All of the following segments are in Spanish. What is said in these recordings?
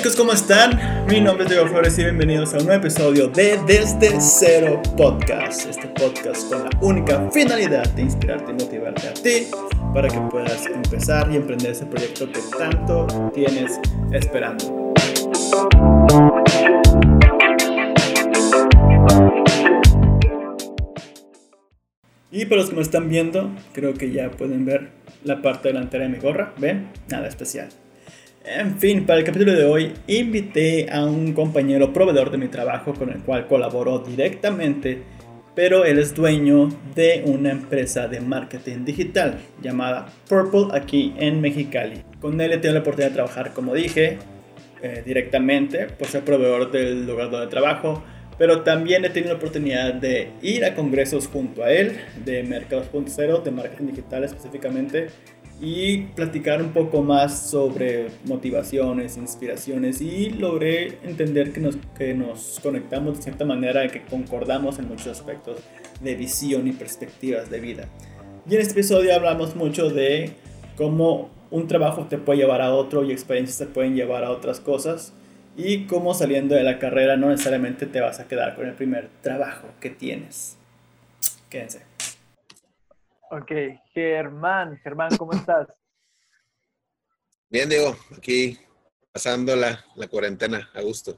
chicos, ¿cómo están? Mi nombre es Diego Flores y bienvenidos a un nuevo episodio de Desde Cero Podcast. Este podcast con la única finalidad de inspirarte y motivarte a ti para que puedas empezar y emprender ese proyecto que tanto tienes esperando. Y para los que me están viendo, creo que ya pueden ver la parte delantera de mi gorra. ¿Ven? Nada especial. En fin, para el capítulo de hoy invité a un compañero proveedor de mi trabajo con el cual colaboro directamente, pero él es dueño de una empresa de marketing digital llamada Purple aquí en Mexicali. Con él he tenido la oportunidad de trabajar, como dije, eh, directamente por ser proveedor del lugar donde trabajo, pero también he tenido la oportunidad de ir a congresos junto a él, de Mercados.0, de marketing digital específicamente, y platicar un poco más sobre motivaciones, inspiraciones y logré entender que nos, que nos conectamos de cierta manera y que concordamos en muchos aspectos de visión y perspectivas de vida. Y en este episodio hablamos mucho de cómo un trabajo te puede llevar a otro y experiencias te pueden llevar a otras cosas y cómo saliendo de la carrera no necesariamente te vas a quedar con el primer trabajo que tienes. Quédense. Ok, Germán, Germán, ¿cómo estás? Bien, Diego, aquí pasando la, cuarentena a gusto.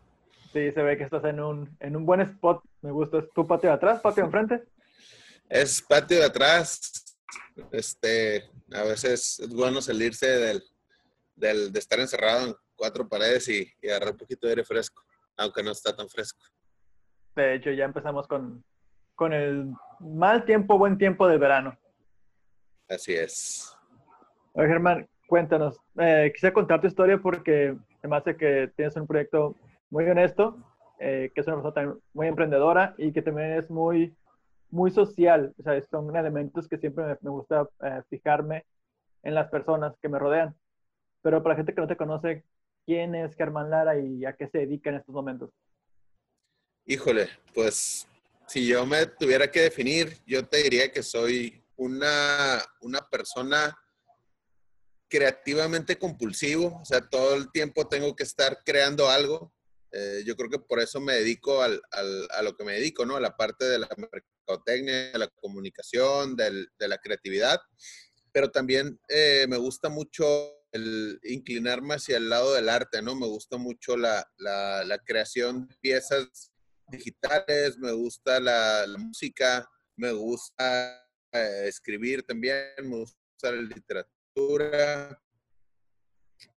Sí, se ve que estás en un, en un buen spot. Me gusta. ¿Es tu patio de atrás, patio de enfrente? Es patio de atrás. Este, a veces es bueno salirse del, del de estar encerrado en cuatro paredes y, y, agarrar un poquito de aire fresco, aunque no está tan fresco. De hecho, ya empezamos con, con el mal tiempo, buen tiempo del verano. Así es. Oye, Germán, cuéntanos. Eh, quisiera contar tu historia porque además de que tienes un proyecto muy honesto, eh, que es una persona muy emprendedora y que también es muy, muy social. O sea, son elementos que siempre me, gusta eh, fijarme en las personas que me rodean. Pero para la gente que no te conoce, ¿quién es Germán Lara y a qué se dedica en estos momentos? Híjole, pues si yo me tuviera que definir, yo te diría que soy una, una persona creativamente compulsivo, o sea, todo el tiempo tengo que estar creando algo. Eh, yo creo que por eso me dedico al, al, a lo que me dedico, ¿no? A la parte de la mercadotecnia, de la comunicación, del, de la creatividad, pero también eh, me gusta mucho el inclinarme hacia el lado del arte, ¿no? Me gusta mucho la, la, la creación de piezas digitales, me gusta la, la música, me gusta escribir también, me gusta la literatura.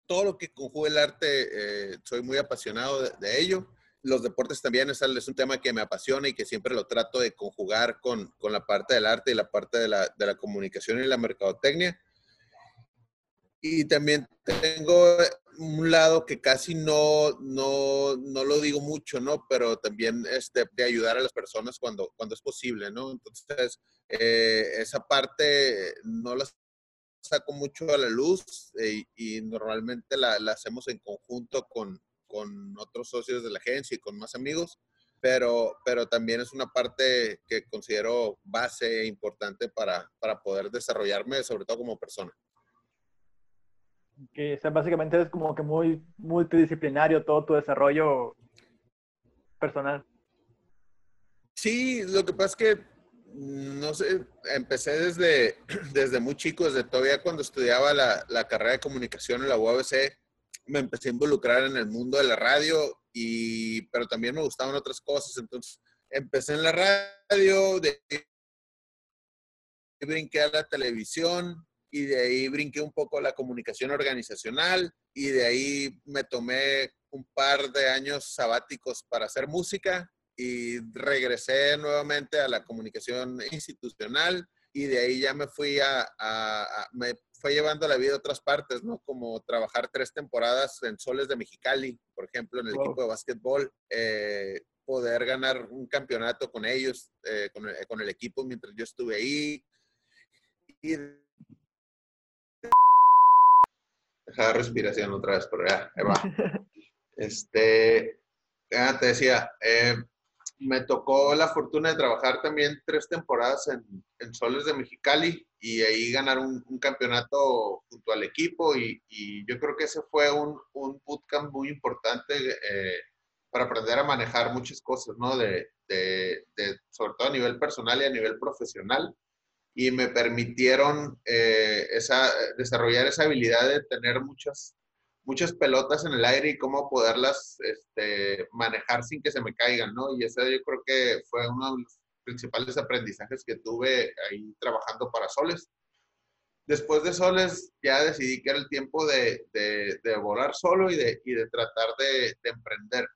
Todo lo que conjuga el arte, eh, soy muy apasionado de, ello. Los deportes también es, es, un tema que me apasiona y que siempre lo trato de conjugar con, con la parte del arte y la parte de la, de la comunicación y la mercadotecnia. Y también tengo un lado que casi no, no, no, lo digo mucho, ¿no? Pero también este, de ayudar a las personas cuando, cuando es posible, ¿no? Entonces, eh, esa parte no la saco mucho a la luz eh, y normalmente la, la, hacemos en conjunto con, con otros socios de la agencia y con más amigos, pero, pero también es una parte que considero base importante para, para poder desarrollarme, sobre todo como persona que básicamente es como que muy multidisciplinario todo tu desarrollo personal. Sí, lo que pasa es que, no sé, empecé desde, desde muy chico, desde todavía cuando estudiaba la, la carrera de comunicación en la UABC, me empecé a involucrar en el mundo de la radio, y, pero también me gustaban otras cosas, entonces empecé en la radio, de brinqué a la televisión, y de ahí brinqué un poco a la comunicación organizacional y de ahí me tomé un par de años sabáticos para hacer música y regresé nuevamente a la comunicación institucional y de ahí ya me fui a, me fue llevando la vida a otras partes, ¿no? Como trabajar tres temporadas en Soles de Mexicali, por ejemplo, en el equipo de básquetbol, eh, poder ganar un campeonato con ellos, eh, con, el, con, el, equipo mientras yo estuve ahí. Y Deja respiración otra vez, pero ya, ahí va. Este, te decía, eh, me tocó la fortuna de trabajar también tres temporadas en, en Soles de Mexicali y ahí ganar un, un campeonato junto al equipo y, y, yo creo que ese fue un, un bootcamp muy importante eh, para aprender a manejar muchas cosas, ¿no? De, de, de, sobre todo a nivel personal y a nivel profesional y me permitieron eh, esa, desarrollar esa habilidad de tener muchas muchas pelotas en el aire y cómo poderlas este, manejar sin que se me caigan, ¿no? Y ese yo creo que fue uno de los principales aprendizajes que tuve ahí trabajando para Soles. Después de Soles ya decidí que era el tiempo de, de, de volar solo y de, y de tratar de, de emprender.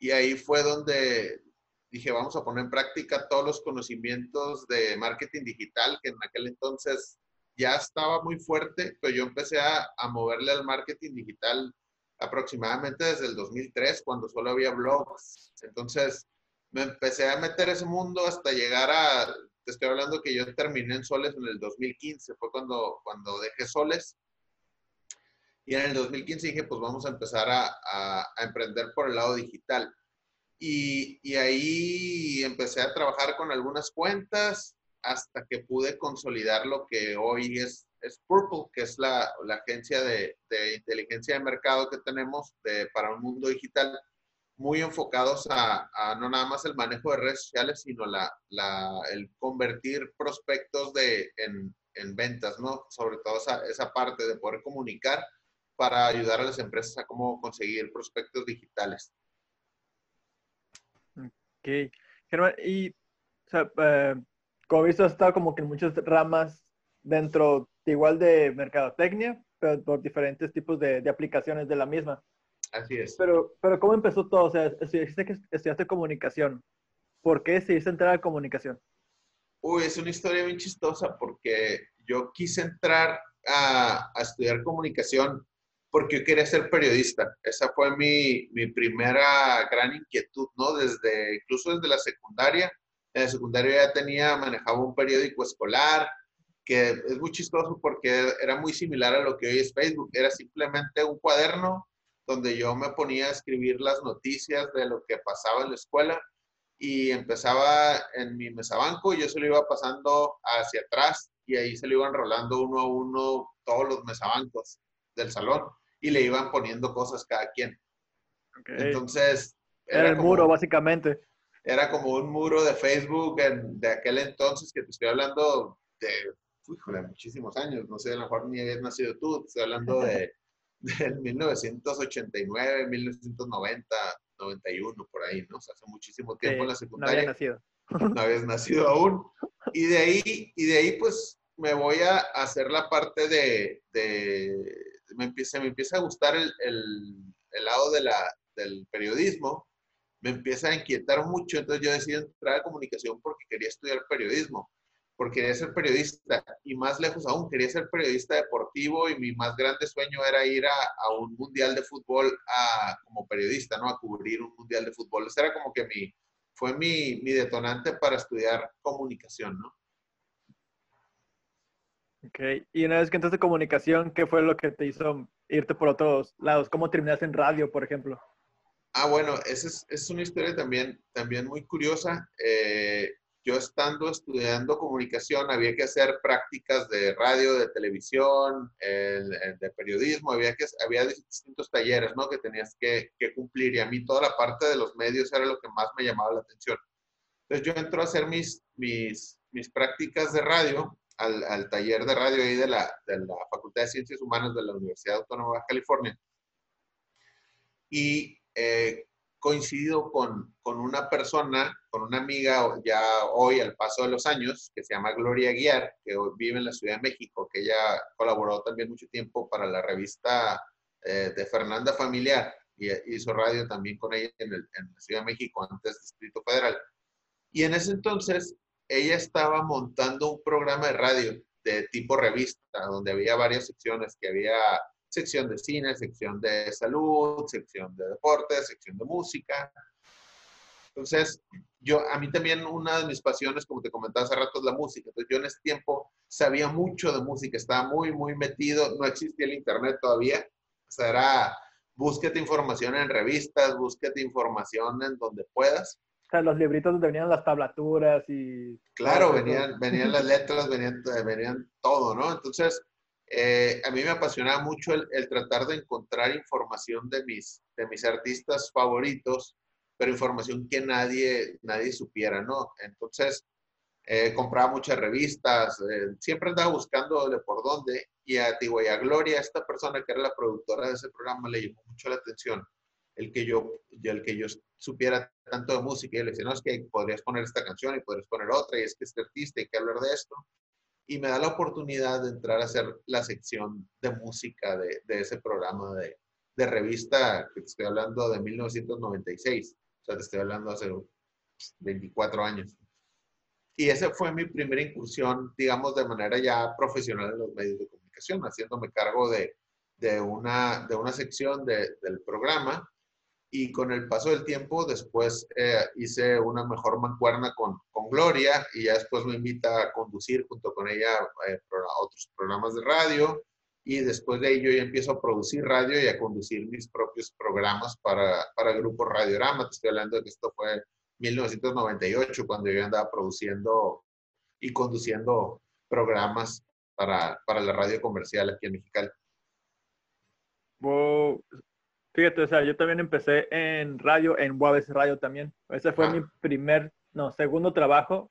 Y ahí fue donde dije, vamos a poner en práctica todos los conocimientos de marketing digital que en aquel entonces ya estaba muy fuerte, pero yo empecé a, moverle al marketing digital aproximadamente desde el 2003, cuando solo había blogs. Entonces, me empecé a meter ese mundo hasta llegar a, te estoy hablando que yo terminé en Soles en el 2015, fue cuando, cuando dejé Soles. Y en el 2015 dije, pues vamos a empezar a emprender por el lado digital. Y, y, ahí empecé a trabajar con algunas cuentas, hasta que pude consolidar lo que hoy es, es Purple, que es la, la agencia de, de, inteligencia de mercado que tenemos de, para un mundo digital, muy enfocados a, a, no nada más el manejo de redes sociales, sino la, la, el convertir prospectos de, en, en, ventas, ¿no? Sobre todo esa, esa parte de poder comunicar para ayudar a las empresas a cómo conseguir prospectos digitales. Ok. Germán, y o sea, eh, como he visto, has estado como que en muchas ramas dentro igual de mercadotecnia, pero por diferentes tipos de, de, aplicaciones de la misma. Así es. Pero, pero ¿cómo empezó todo? O sea, estudiaste, que estudiaste comunicación. ¿Por qué decidiste entrar a comunicación? Uy, es una historia bien chistosa porque yo quise entrar a, a estudiar comunicación porque yo quería ser periodista. Esa fue mi, mi primera gran inquietud, ¿no? Desde, incluso desde la secundaria en el secundario ya tenía, manejaba un periódico escolar, que es muy chistoso porque era muy similar a lo que hoy es Facebook. Era simplemente un cuaderno donde yo me ponía a escribir las noticias de lo que pasaba en la escuela y empezaba en mi mesabanco yo se lo iba pasando hacia atrás y ahí se lo iban rolando uno a uno todos los mesabancos del salón y le iban poniendo cosas cada quien. Okay. Entonces... Era, era el como, muro, básicamente era como un muro de Facebook en, de aquel entonces, que te estoy hablando de, híjole, muchísimos años, no sé, a lo mejor ni habías nacido tú, te estoy hablando de, de 1989, 1990, 91, por ahí, ¿no? O sea, hace muchísimo tiempo sí, en la secundaria. No había nacido. No habías nacido aún. Y de ahí, y de ahí pues, me voy a hacer la parte de, de me empieza, me empieza a gustar el, el, lado de la, del periodismo me empieza a inquietar mucho, entonces yo decidí entrar a comunicación porque quería estudiar periodismo, porque quería ser periodista y más lejos aún, quería ser periodista deportivo y mi más grande sueño era ir a, a un mundial de fútbol a, como periodista, ¿no? A cubrir un mundial de fútbol. Ese era como que mi, fue mi, mi detonante para estudiar comunicación, ¿no? Ok, y una vez que entraste a comunicación, ¿qué fue lo que te hizo irte por otros lados? ¿Cómo terminaste en radio, por ejemplo? Ah, bueno, esa es, es, una historia también, también muy curiosa. Eh, yo estando estudiando comunicación, había que hacer prácticas de radio, de televisión, el, el de periodismo, había, que, había distintos talleres ¿no? que tenías que, que, cumplir y a mí toda la parte de los medios era lo que más me llamaba la atención. Entonces yo entro a hacer mis, mis, mis prácticas de radio al, al taller de radio ahí de la, de la Facultad de Ciencias Humanas de la Universidad Autónoma de California. Y eh, coincidido con, con, una persona, con una amiga ya hoy al paso de los años, que se llama Gloria Guiar, que hoy vive en la Ciudad de México, que ella colaboró también mucho tiempo para la revista eh, de Fernanda Familiar y hizo radio también con ella en, el, en la Ciudad de México, antes Distrito Federal. Y en ese entonces ella estaba montando un programa de radio de tipo revista, donde había varias secciones, que había sección de cine, sección de salud, sección de deportes, sección de música. Entonces, yo, a mí también una de mis pasiones, como te comentaba hace rato, es la música. Entonces, yo en ese tiempo sabía mucho de música, estaba muy, muy metido, no existía el internet todavía. O sea, era, búsquete información en revistas, búsquete información en donde puedas. O sea, los libritos donde venían las tablaturas y... Claro, venían, venían las letras, venían, venían todo, ¿no? Entonces, eh, a mí me apasionaba mucho el, el, tratar de encontrar información de mis, de mis artistas favoritos, pero información que nadie, nadie supiera, ¿no? Entonces, eh, compraba muchas revistas, eh, siempre andaba buscando de por dónde, y a, digo, y a Gloria, esta persona que era la productora de ese programa, le llamó mucho la atención el que yo, el que yo supiera tanto de música, y le decía, no, es que podrías poner esta canción y podrías poner otra, y es que este artista, hay que hablar de esto, y me da la oportunidad de entrar a hacer la sección de música de, de ese programa de, de revista, que te estoy hablando de 1996, o sea, te estoy hablando hace 24 años. Y esa fue mi primera incursión, digamos, de manera ya profesional en los medios de comunicación, haciéndome cargo de, de una, de una sección de, del programa. Y con el paso del tiempo, después eh, hice una mejor mancuerna con, con, Gloria y ya después me invita a conducir junto con ella eh, otros programas de radio. Y después de ello ya empiezo a producir radio y a conducir mis propios programas para, para el grupo Radiorama. Te estoy hablando de que esto fue 1998, cuando yo andaba produciendo y conduciendo programas para, para la radio comercial aquí en Mexicali. Wow. Fíjate, o sea, yo también empecé en radio, en UABC Radio también. Ese fue ah. mi primer, no, segundo trabajo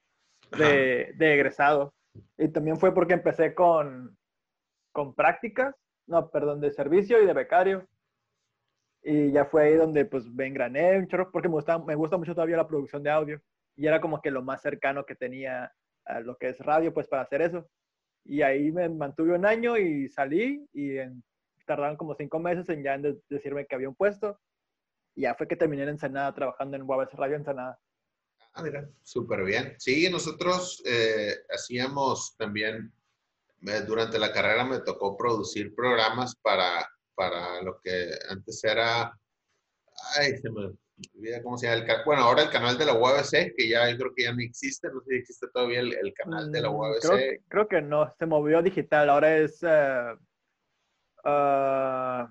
de, de, egresado. Y también fue porque empecé con, con prácticas, no, perdón, de servicio y de becario. Y ya fue ahí donde pues me engrané un chorro porque me gusta, me gusta mucho todavía la producción de audio. Y era como que lo más cercano que tenía a lo que es radio, pues para hacer eso. Y ahí me mantuve un año y salí y en, tardaron como cinco meses en ya en decirme que había un puesto. Y ya fue que terminé en Ensenada trabajando en UABC Radio Ensenada. Ah, mira, súper bien. Sí, nosotros eh, hacíamos también, eh, durante la carrera me tocó producir programas para para lo que antes era, ay, se me olvida cómo se llama, el, bueno, ahora el canal de la UABC, que ya yo creo que ya no existe, no sé si existe todavía el, canal de la UABC. Mm, creo, creo, que no, se movió digital, ahora es uh, uh,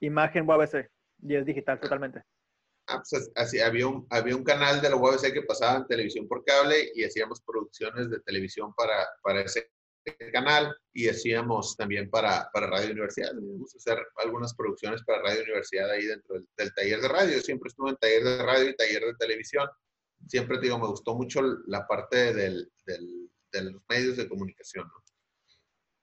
imagen UABC y es digital totalmente. Ah, pues así, había un, había un canal de la UABC que pasaba en televisión por cable y hacíamos producciones de televisión para, para ese canal y hacíamos también para, para Radio Universidad. Vamos a hacer algunas producciones para Radio Universidad ahí dentro del, taller de radio. siempre estuve en taller de radio y taller de televisión. Siempre digo, me gustó mucho la parte del, del, de los medios de comunicación. ¿no?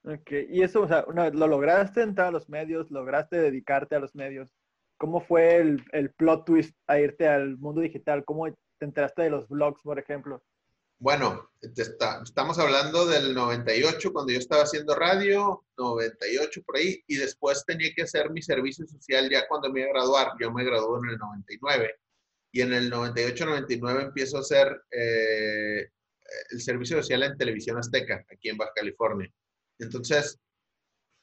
Ok, y eso, o sea, lo lograste entrar a los medios, lograste dedicarte a los medios. ¿Cómo fue el, el plot twist a irte al mundo digital? ¿Cómo te enteraste de los blogs, por ejemplo? Bueno, estamos hablando del 98, cuando yo estaba haciendo radio, 98 por ahí, y después tenía que hacer mi servicio social ya cuando me iba a graduar. Yo me gradué en el 99, y en el 98-99 empiezo a hacer eh, el servicio social en Televisión Azteca, aquí en Baja California. Entonces,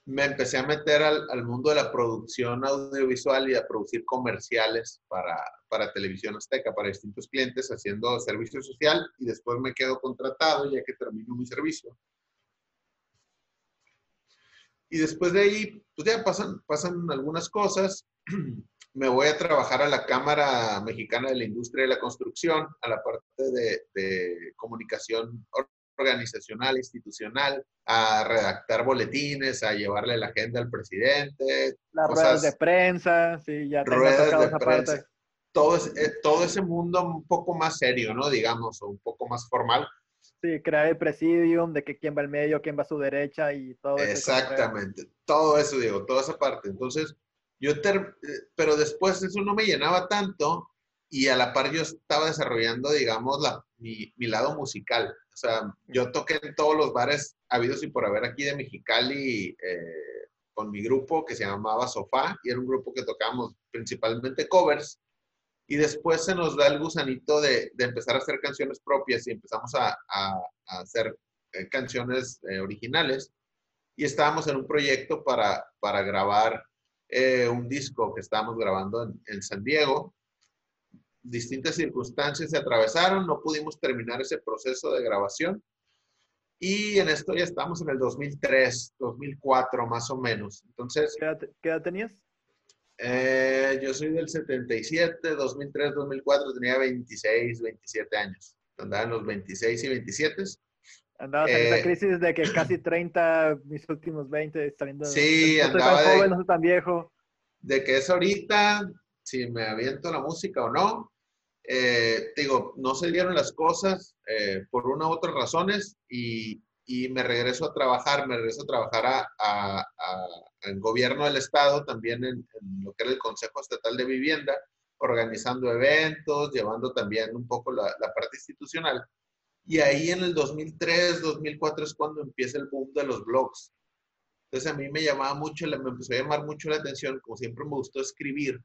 me empecé a meter al, al, mundo de la producción audiovisual y a producir comerciales para, para televisión azteca, para distintos clientes, haciendo servicio social y después me quedo contratado ya que termino mi servicio. Y después de ahí, pues ya pasan, pasan algunas cosas. Me voy a trabajar a la Cámara Mexicana de la Industria de la Construcción, a la parte de, de comunicación organizacional, institucional, a redactar boletines, a llevarle la agenda al presidente. Las ruedas de prensa, sí, ya ruedas de prensa. Todo, eh, todo ese mundo un poco más serio, ¿no? Digamos, o un poco más formal. Sí, crear el presidium, de que quién va al medio, quién va a su derecha y todo eso. Exactamente, todo eso, digo, toda esa parte. Entonces, yo, eh, pero después eso no me llenaba tanto y a la par yo estaba desarrollando, digamos, la, mi, mi lado musical. O sea, yo toqué en todos los bares habidos y por haber aquí de Mexicali eh, con mi grupo que se llamaba Sofá y era un grupo que tocábamos principalmente covers. Y después se nos da el gusanito de, de empezar a hacer canciones propias y empezamos a, a, a hacer eh, canciones eh, originales. Y estábamos en un proyecto para, para grabar un disco que estábamos grabando en, en San Diego distintas circunstancias se atravesaron, no pudimos terminar ese proceso de grabación. Y en esto ya estamos en el 2003, 2004 más o menos. Entonces... ¿Qué edad, tenías? Eh, yo soy del 77, 2003, 2004, tenía 26, 27 años. Andaba en los 26 y 27. Andabas en esa crisis de que casi 30, mis últimos 20, saliendo Sí, no andaba tan joven, no soy tan viejo. De que es ahorita, si me aviento la música o no. Eh, digo, no se dieron las cosas eh, por una u otras razones y, y, me regreso a trabajar, me regreso a trabajar a, a, en gobierno del estado, también en, en, lo que era el Consejo Estatal de Vivienda, organizando eventos, llevando también un poco la, la parte institucional. Y ahí en el 2003, 2004 es cuando empieza el boom de los blogs. Entonces a mí me llamaba mucho, me empezó a llamar mucho la atención, como siempre me gustó escribir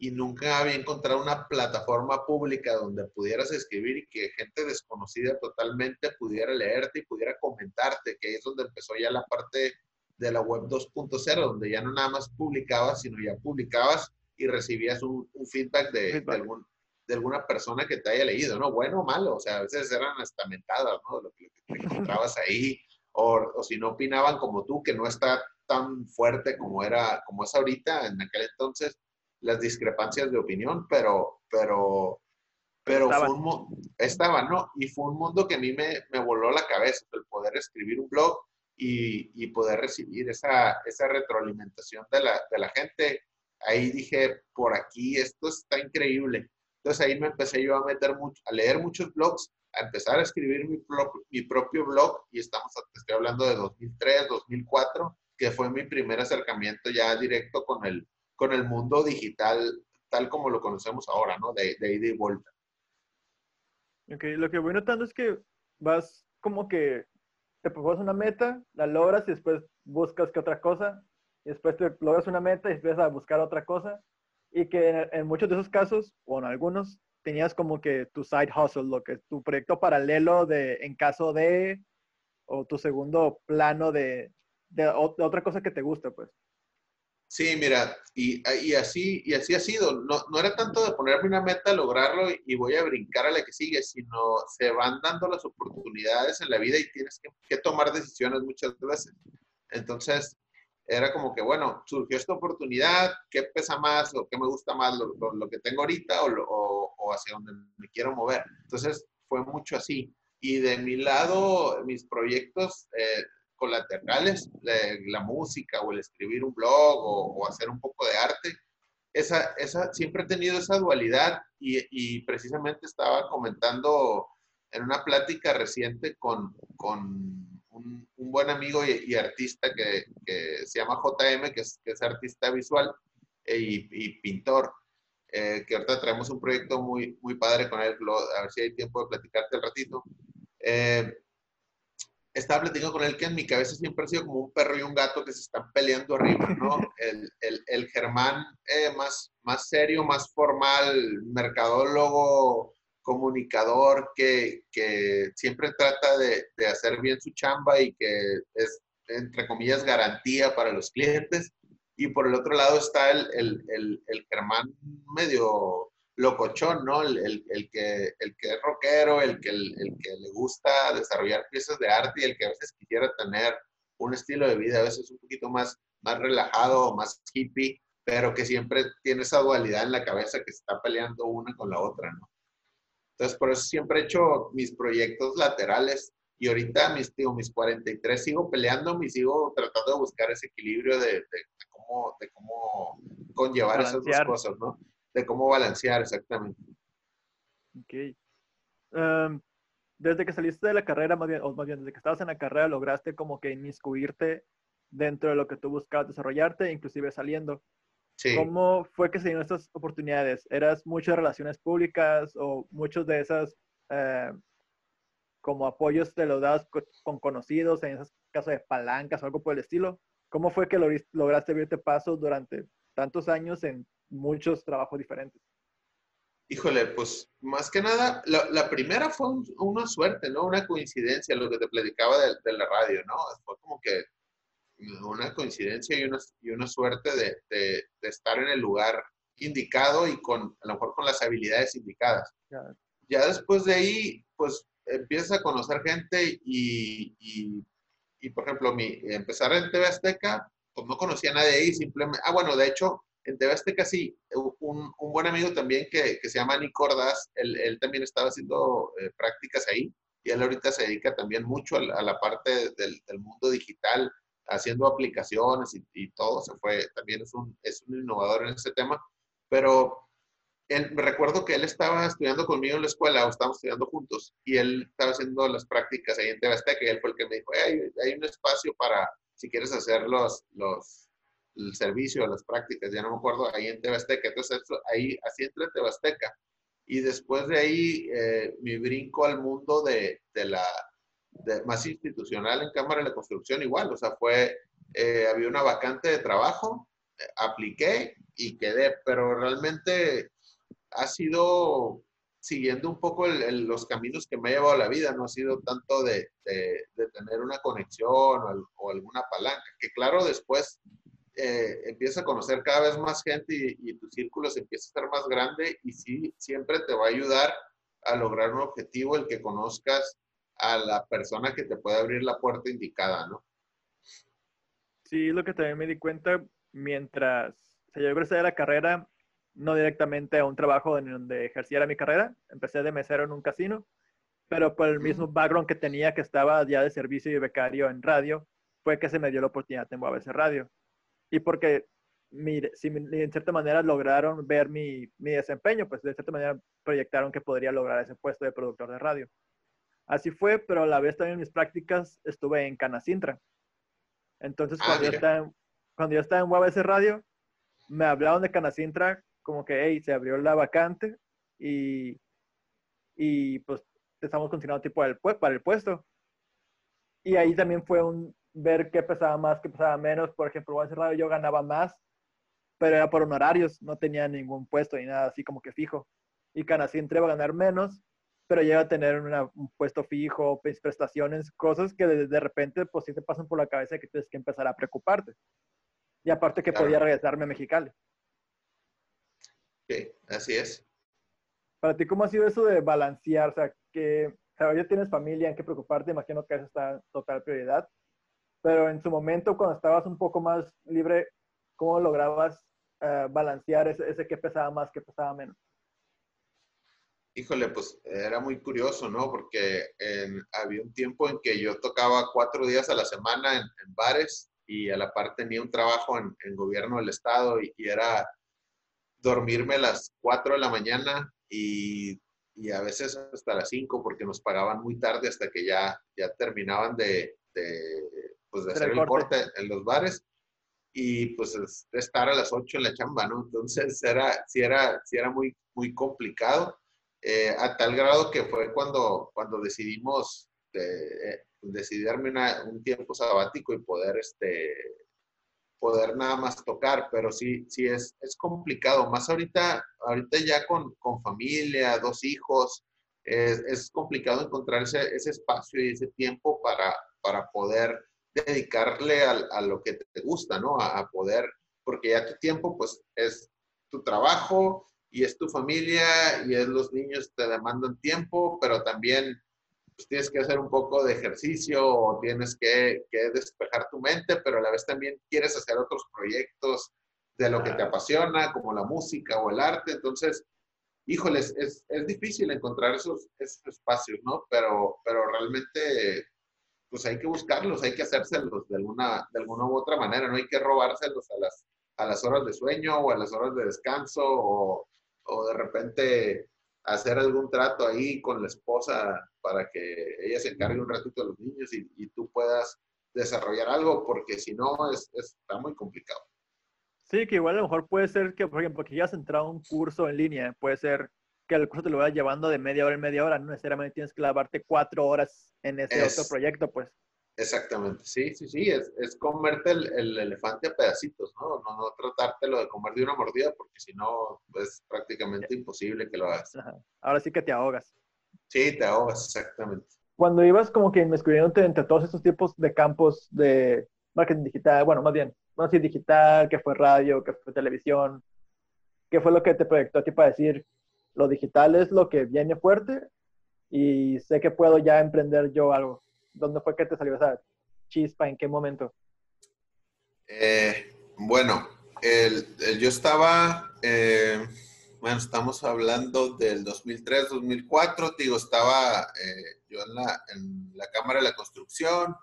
y nunca había encontrado una plataforma pública donde pudieras escribir y que gente desconocida totalmente pudiera leerte y pudiera comentarte, que es donde empezó ya la parte de la web 2.0, donde ya no nada más publicabas, sino ya publicabas y recibías un, un feedback, de, feedback. De, algún, de, alguna persona que te haya leído, ¿no? Bueno o malo, o sea, a veces eran hasta mentadas, ¿no? Lo que te encontrabas ahí, o, o si no opinaban como tú, que no está tan fuerte como era, como es ahorita, en aquel entonces, las discrepancias de opinión, pero, pero, pero estaban. fue un, estaba, ¿no? Y fue un mundo que a mí me, me voló la cabeza, el poder escribir un blog y, y poder recibir esa, esa retroalimentación de la, de la gente. Ahí dije, por aquí, esto está increíble. Entonces ahí me empecé yo a meter mucho, a leer muchos blogs, a empezar a escribir mi, pro, mi propio blog y estamos, estoy hablando de 2003, 2004, que fue mi primer acercamiento ya directo con el, con el mundo digital tal como lo conocemos ahora, ¿no? De, de ida y vuelta. Ok, lo que voy notando es que vas como que te propones una meta, la logras y después buscas otra cosa, y después te logras una meta y empiezas a buscar otra cosa, y que en, en, muchos de esos casos, o algunos, tenías como que tu side hustle, lo que es tu proyecto paralelo de en caso de, o tu segundo plano de, de, de otra cosa que te gusta, pues. Sí, mira, y, así, y así ha sido. No, era tanto de ponerme una meta, lograrlo y, voy a brincar a la que sigue, sino se van dando las oportunidades en la vida y tienes que, tomar decisiones muchas veces. Entonces, era como que, bueno, surgió esta oportunidad, ¿qué pesa más o qué me gusta más, lo, lo, lo que tengo ahorita o, o, o, hacia donde me quiero mover? Entonces, fue mucho así. Y de mi lado, mis proyectos, eh, colaterales, la, música o el escribir un blog o, hacer un poco de arte. Esa, esa, siempre he tenido esa dualidad y, y precisamente estaba comentando en una plática reciente con, con un, buen amigo y, artista que, que, se llama JM, que es, que es artista visual e, y, y, pintor, eh, que ahorita traemos un proyecto muy, muy padre con él, a ver si hay tiempo de platicarte el ratito. Eh, estaba platicando con él que en mi cabeza siempre ha sido como un perro y un gato que se están peleando arriba, ¿no? El, el, el Germán eh, más, más serio, más formal, mercadólogo, comunicador, que, que siempre trata de, de, hacer bien su chamba y que es, entre comillas, garantía para los clientes. Y por el otro lado está el, el, el, el Germán medio locochón, ¿no? El, el, el, que, el que es rockero, el que, el, el, que le gusta desarrollar piezas de arte y el que a veces quisiera tener un estilo de vida a veces un poquito más, más relajado, más hippie, pero que siempre tiene esa dualidad en la cabeza que se está peleando una con la otra, ¿no? Entonces, por eso siempre he hecho mis proyectos laterales y ahorita mis, digo, mis 43 sigo peleando, y sigo tratando de buscar ese equilibrio de, de, de cómo, de cómo conllevar esas dos cosas, ¿no? De cómo balancear exactamente. Ok. Um, desde que saliste de la carrera, más bien, o más bien desde que estabas en la carrera, lograste como que inmiscuirte dentro de lo que tú buscabas desarrollarte, inclusive saliendo. Sí. ¿Cómo fue que se dieron estas oportunidades? ¿Eras muchas relaciones públicas o muchos de esas eh, como apoyos te los das con conocidos, en esos casos de palancas o algo por el estilo? ¿Cómo fue que lograste abrirte paso durante tantos años en muchos trabajos diferentes. Híjole, pues más que nada, la, la primera fue un, una suerte, ¿no? Una coincidencia, lo que te platicaba de, de, la radio, ¿no? Fue como que una coincidencia y una, y una suerte de, de, de, estar en el lugar indicado y con, a lo mejor con las habilidades indicadas. Ya, ya después de ahí, pues empiezas a conocer gente y, y, y, por ejemplo, mi, empezar en TV Azteca, pues no conocía a nadie ahí, simplemente, ah, bueno, de hecho, en TV Azteca sí, un, un, buen amigo también que, que se llama Nick Ordaz, él, él, también estaba haciendo eh, prácticas ahí y él ahorita se dedica también mucho a, la parte del, mundo digital, haciendo aplicaciones y, todo, se fue, también es un, es un innovador en ese tema, pero me recuerdo que él estaba estudiando conmigo en la escuela, o estábamos estudiando juntos, y él estaba haciendo las prácticas ahí en TV Azteca, y él fue el que me dijo, hay, hay un espacio para, si quieres hacer los, los, el servicio, las prácticas, ya no me acuerdo, ahí en TV Azteca. Entonces, ahí, así entré en TV Azteca. Y después de ahí, eh, mi brinco al mundo de, de la más institucional en Cámara de la Construcción, igual, o sea, fue, eh, había una vacante de trabajo, eh, apliqué y quedé, pero realmente ha sido siguiendo un poco el, el, los caminos que me ha llevado la vida, no ha sido tanto de, de, de tener una conexión o, o, alguna palanca, que claro, después eh, empieza a conocer cada vez más gente y, y, tu círculo se empieza a ser más grande y sí, siempre te va a ayudar a lograr un objetivo, el que conozcas a la persona que te puede abrir la puerta indicada, ¿no? Sí, lo que también me di cuenta mientras se yo egresé de la carrera, no directamente a un trabajo en donde ejerciera mi carrera. Empecé de mesero en un casino, pero por el mismo background que tenía, que estaba ya de servicio y becario en radio, fue que se me dio la oportunidad en Moabese Radio. Y porque mi, si en cierta manera lograron ver mi, mi, desempeño, pues de cierta manera proyectaron que podría lograr ese puesto de productor de radio. Así fue, pero a la vez también en mis prácticas estuve en Canacintra. Entonces, cuando, ah, yo, estaba en, cuando yo estaba en UABC Radio, me hablaron de Canacintra como que, hey, se abrió la vacante y, y pues estamos continuando tipo el, para el puesto. Y ahí también fue un ver qué pesaba más, qué pesaba menos. Por ejemplo, en Radio yo ganaba más, pero era por honorarios, no tenía ningún puesto ni nada así como que fijo. Y Canacintra iba a ganar menos, pero llega a tener una, un puesto fijo, pues, prestaciones, cosas que de, de, repente pues sí te pasan por la cabeza que tienes que empezar a preocuparte. Y aparte que claro. podía regresarme a Mexicali. Sí, así es. Para ti, ¿cómo ha sido eso de balancear? O sea, que o sea, ya tienes familia en que preocuparte, imagino que eso está en total prioridad, pero en su momento, cuando estabas un poco más libre, ¿cómo lograbas uh, balancear ese, ese que pesaba más, que pesaba menos? Híjole, pues era muy curioso, ¿no? Porque en, había un tiempo en que yo tocaba cuatro días a la semana en, en bares y a la par tenía un trabajo en, en gobierno del estado y, y era dormirme a las 4 de la mañana y, y, a veces hasta las 5 porque nos pagaban muy tarde hasta que ya, ya terminaban de, de, pues de hacer el corte. en los bares y pues estar a las 8 en la chamba, ¿no? Entonces era, sí era, sí era muy, muy complicado, eh, a tal grado que fue cuando, cuando decidimos de, eh, decidirme una, un tiempo sabático y poder este, poder nada más tocar, pero sí, sí es, es complicado, más ahorita, ahorita ya con, con familia, dos hijos, es, es complicado encontrar ese, ese, espacio y ese tiempo para, para poder dedicarle a, a lo que te gusta, ¿no? A, a, poder, porque ya tu tiempo pues es tu trabajo y es tu familia y es los niños te demandan tiempo, pero también pues tienes que hacer un poco de ejercicio o tienes que, que, despejar tu mente, pero a la vez también quieres hacer otros proyectos de lo que te apasiona, como la música o el arte. Entonces, híjoles, es, es difícil encontrar esos, esos, espacios, ¿no? Pero, pero realmente, pues hay que buscarlos, hay que hacérselos de alguna, de alguna u otra manera, no hay que robárselos a las, a las horas de sueño o a las horas de descanso o, o de repente hacer algún trato ahí con la esposa para que ella se encargue un ratito de los niños y, y tú puedas desarrollar algo, porque si no, es, es, está muy complicado. Sí, que igual a lo mejor puede ser que, por ejemplo, que ya has entrado a un curso en línea, puede ser que el curso te lo vayas llevando de media hora en media hora, no necesariamente tienes que lavarte cuatro horas en ese es, otro proyecto, pues. Exactamente, sí, sí, sí, es, es comerte el, el, elefante a pedacitos, ¿no? ¿no? No tratártelo de comer de una mordida porque si no es prácticamente imposible que lo hagas. Ajá. Ahora sí que te ahogas. Sí, te ahogas, exactamente. Cuando ibas como que inmiscuyéndote entre todos estos tipos de campos de marketing digital, bueno, más bien, no sé, digital, que fue radio, que fue televisión, ¿qué fue lo que te proyectó a ti para decir, lo digital es lo que viene fuerte y sé que puedo ya emprender yo algo? ¿Dónde fue que te salió esa chispa? ¿En qué momento? Eh, bueno, yo estaba, eh, bueno, estamos hablando del 2003, 2004, digo, estaba eh, yo en la, Cámara de la Construcción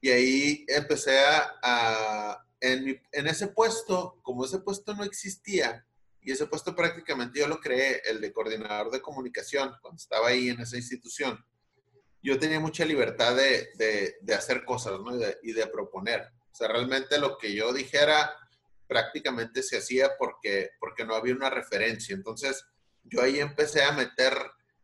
y ahí empecé a, en, en, ese puesto, como ese puesto no existía, y ese puesto prácticamente yo lo creé, el de coordinador de comunicación, cuando estaba ahí en esa institución, yo tenía mucha libertad de, de, hacer cosas ¿no? y, de, y de proponer. O sea, realmente lo que yo dijera prácticamente se hacía porque, porque no había una referencia. Entonces, yo ahí empecé a meter,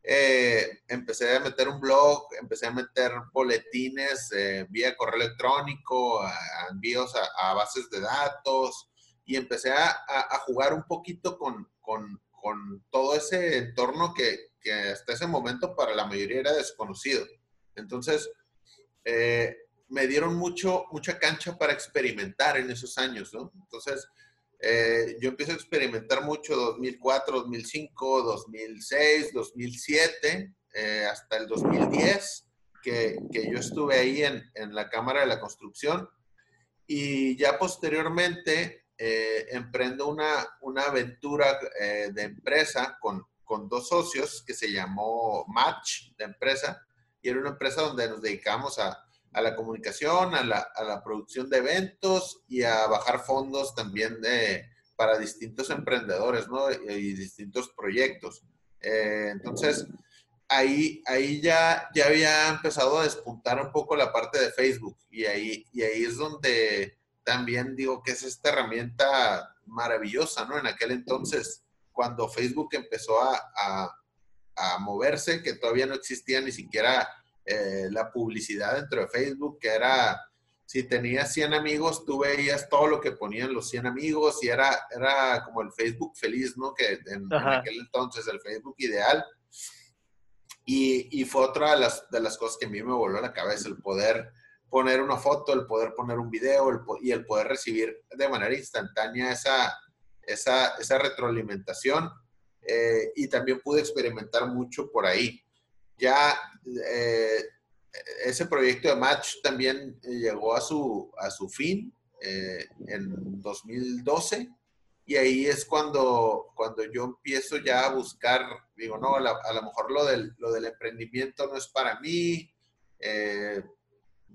eh, empecé a meter un blog, empecé a meter boletines eh, vía correo electrónico, a, envíos a, bases de datos, y empecé a, a jugar un poquito con, con, con, todo ese entorno que, que, hasta ese momento para la mayoría era desconocido. Entonces, eh, me dieron mucho, mucha cancha para experimentar en esos años. Entonces, eh, yo empiezo a experimentar mucho 2004, 2005, 2006, 2007, hasta el 2010, que, que yo estuve ahí en, en, la Cámara de la Construcción. Y ya posteriormente eh, emprendo una, una aventura eh, de empresa con, con dos socios que se llamó Match de empresa. Y era una empresa donde nos dedicamos a a la comunicación, a la, a la, producción de eventos y a bajar fondos también de, para distintos emprendedores ¿no? y, distintos proyectos. Eh, entonces, ahí, ahí ya, ya había empezado a despuntar un poco la parte de Facebook y ahí, y ahí es donde también digo que es esta herramienta maravillosa, ¿no? En aquel entonces, cuando Facebook empezó a, a, a moverse, que todavía no existía ni siquiera eh, la publicidad dentro de Facebook, que era, si tenías 100 amigos, tú veías todo lo que ponían los 100 amigos y era, era como el Facebook feliz, ¿no? Que en, aquel entonces, el Facebook ideal. Y, y, fue otra de las, de las cosas que a mí me voló a la cabeza, el poder poner una foto, el poder poner un video y el poder recibir de manera instantánea esa, esa, esa retroalimentación. Eh, y también pude experimentar mucho por ahí ya eh, ese proyecto de Match también llegó a su, a su fin eh, en 2012 y ahí es cuando, cuando yo empiezo ya a buscar, digo, no, a, lo mejor lo del, lo del emprendimiento no es para mí, eh,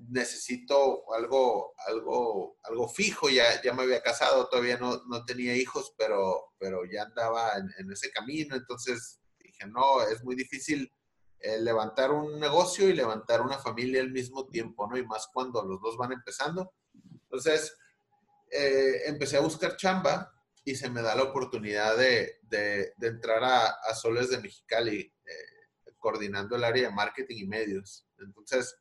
necesito algo, algo, algo fijo, ya, ya me había casado, todavía no, no tenía hijos, pero, pero ya andaba en, ese camino, entonces dije, no, es muy difícil levantar un negocio y levantar una familia al mismo tiempo, ¿no? Y más cuando los dos van empezando. Entonces, eh, empecé a buscar chamba y se me da la oportunidad de, de, entrar a, a, Soles de Mexicali, eh, coordinando el área de marketing y medios. Entonces,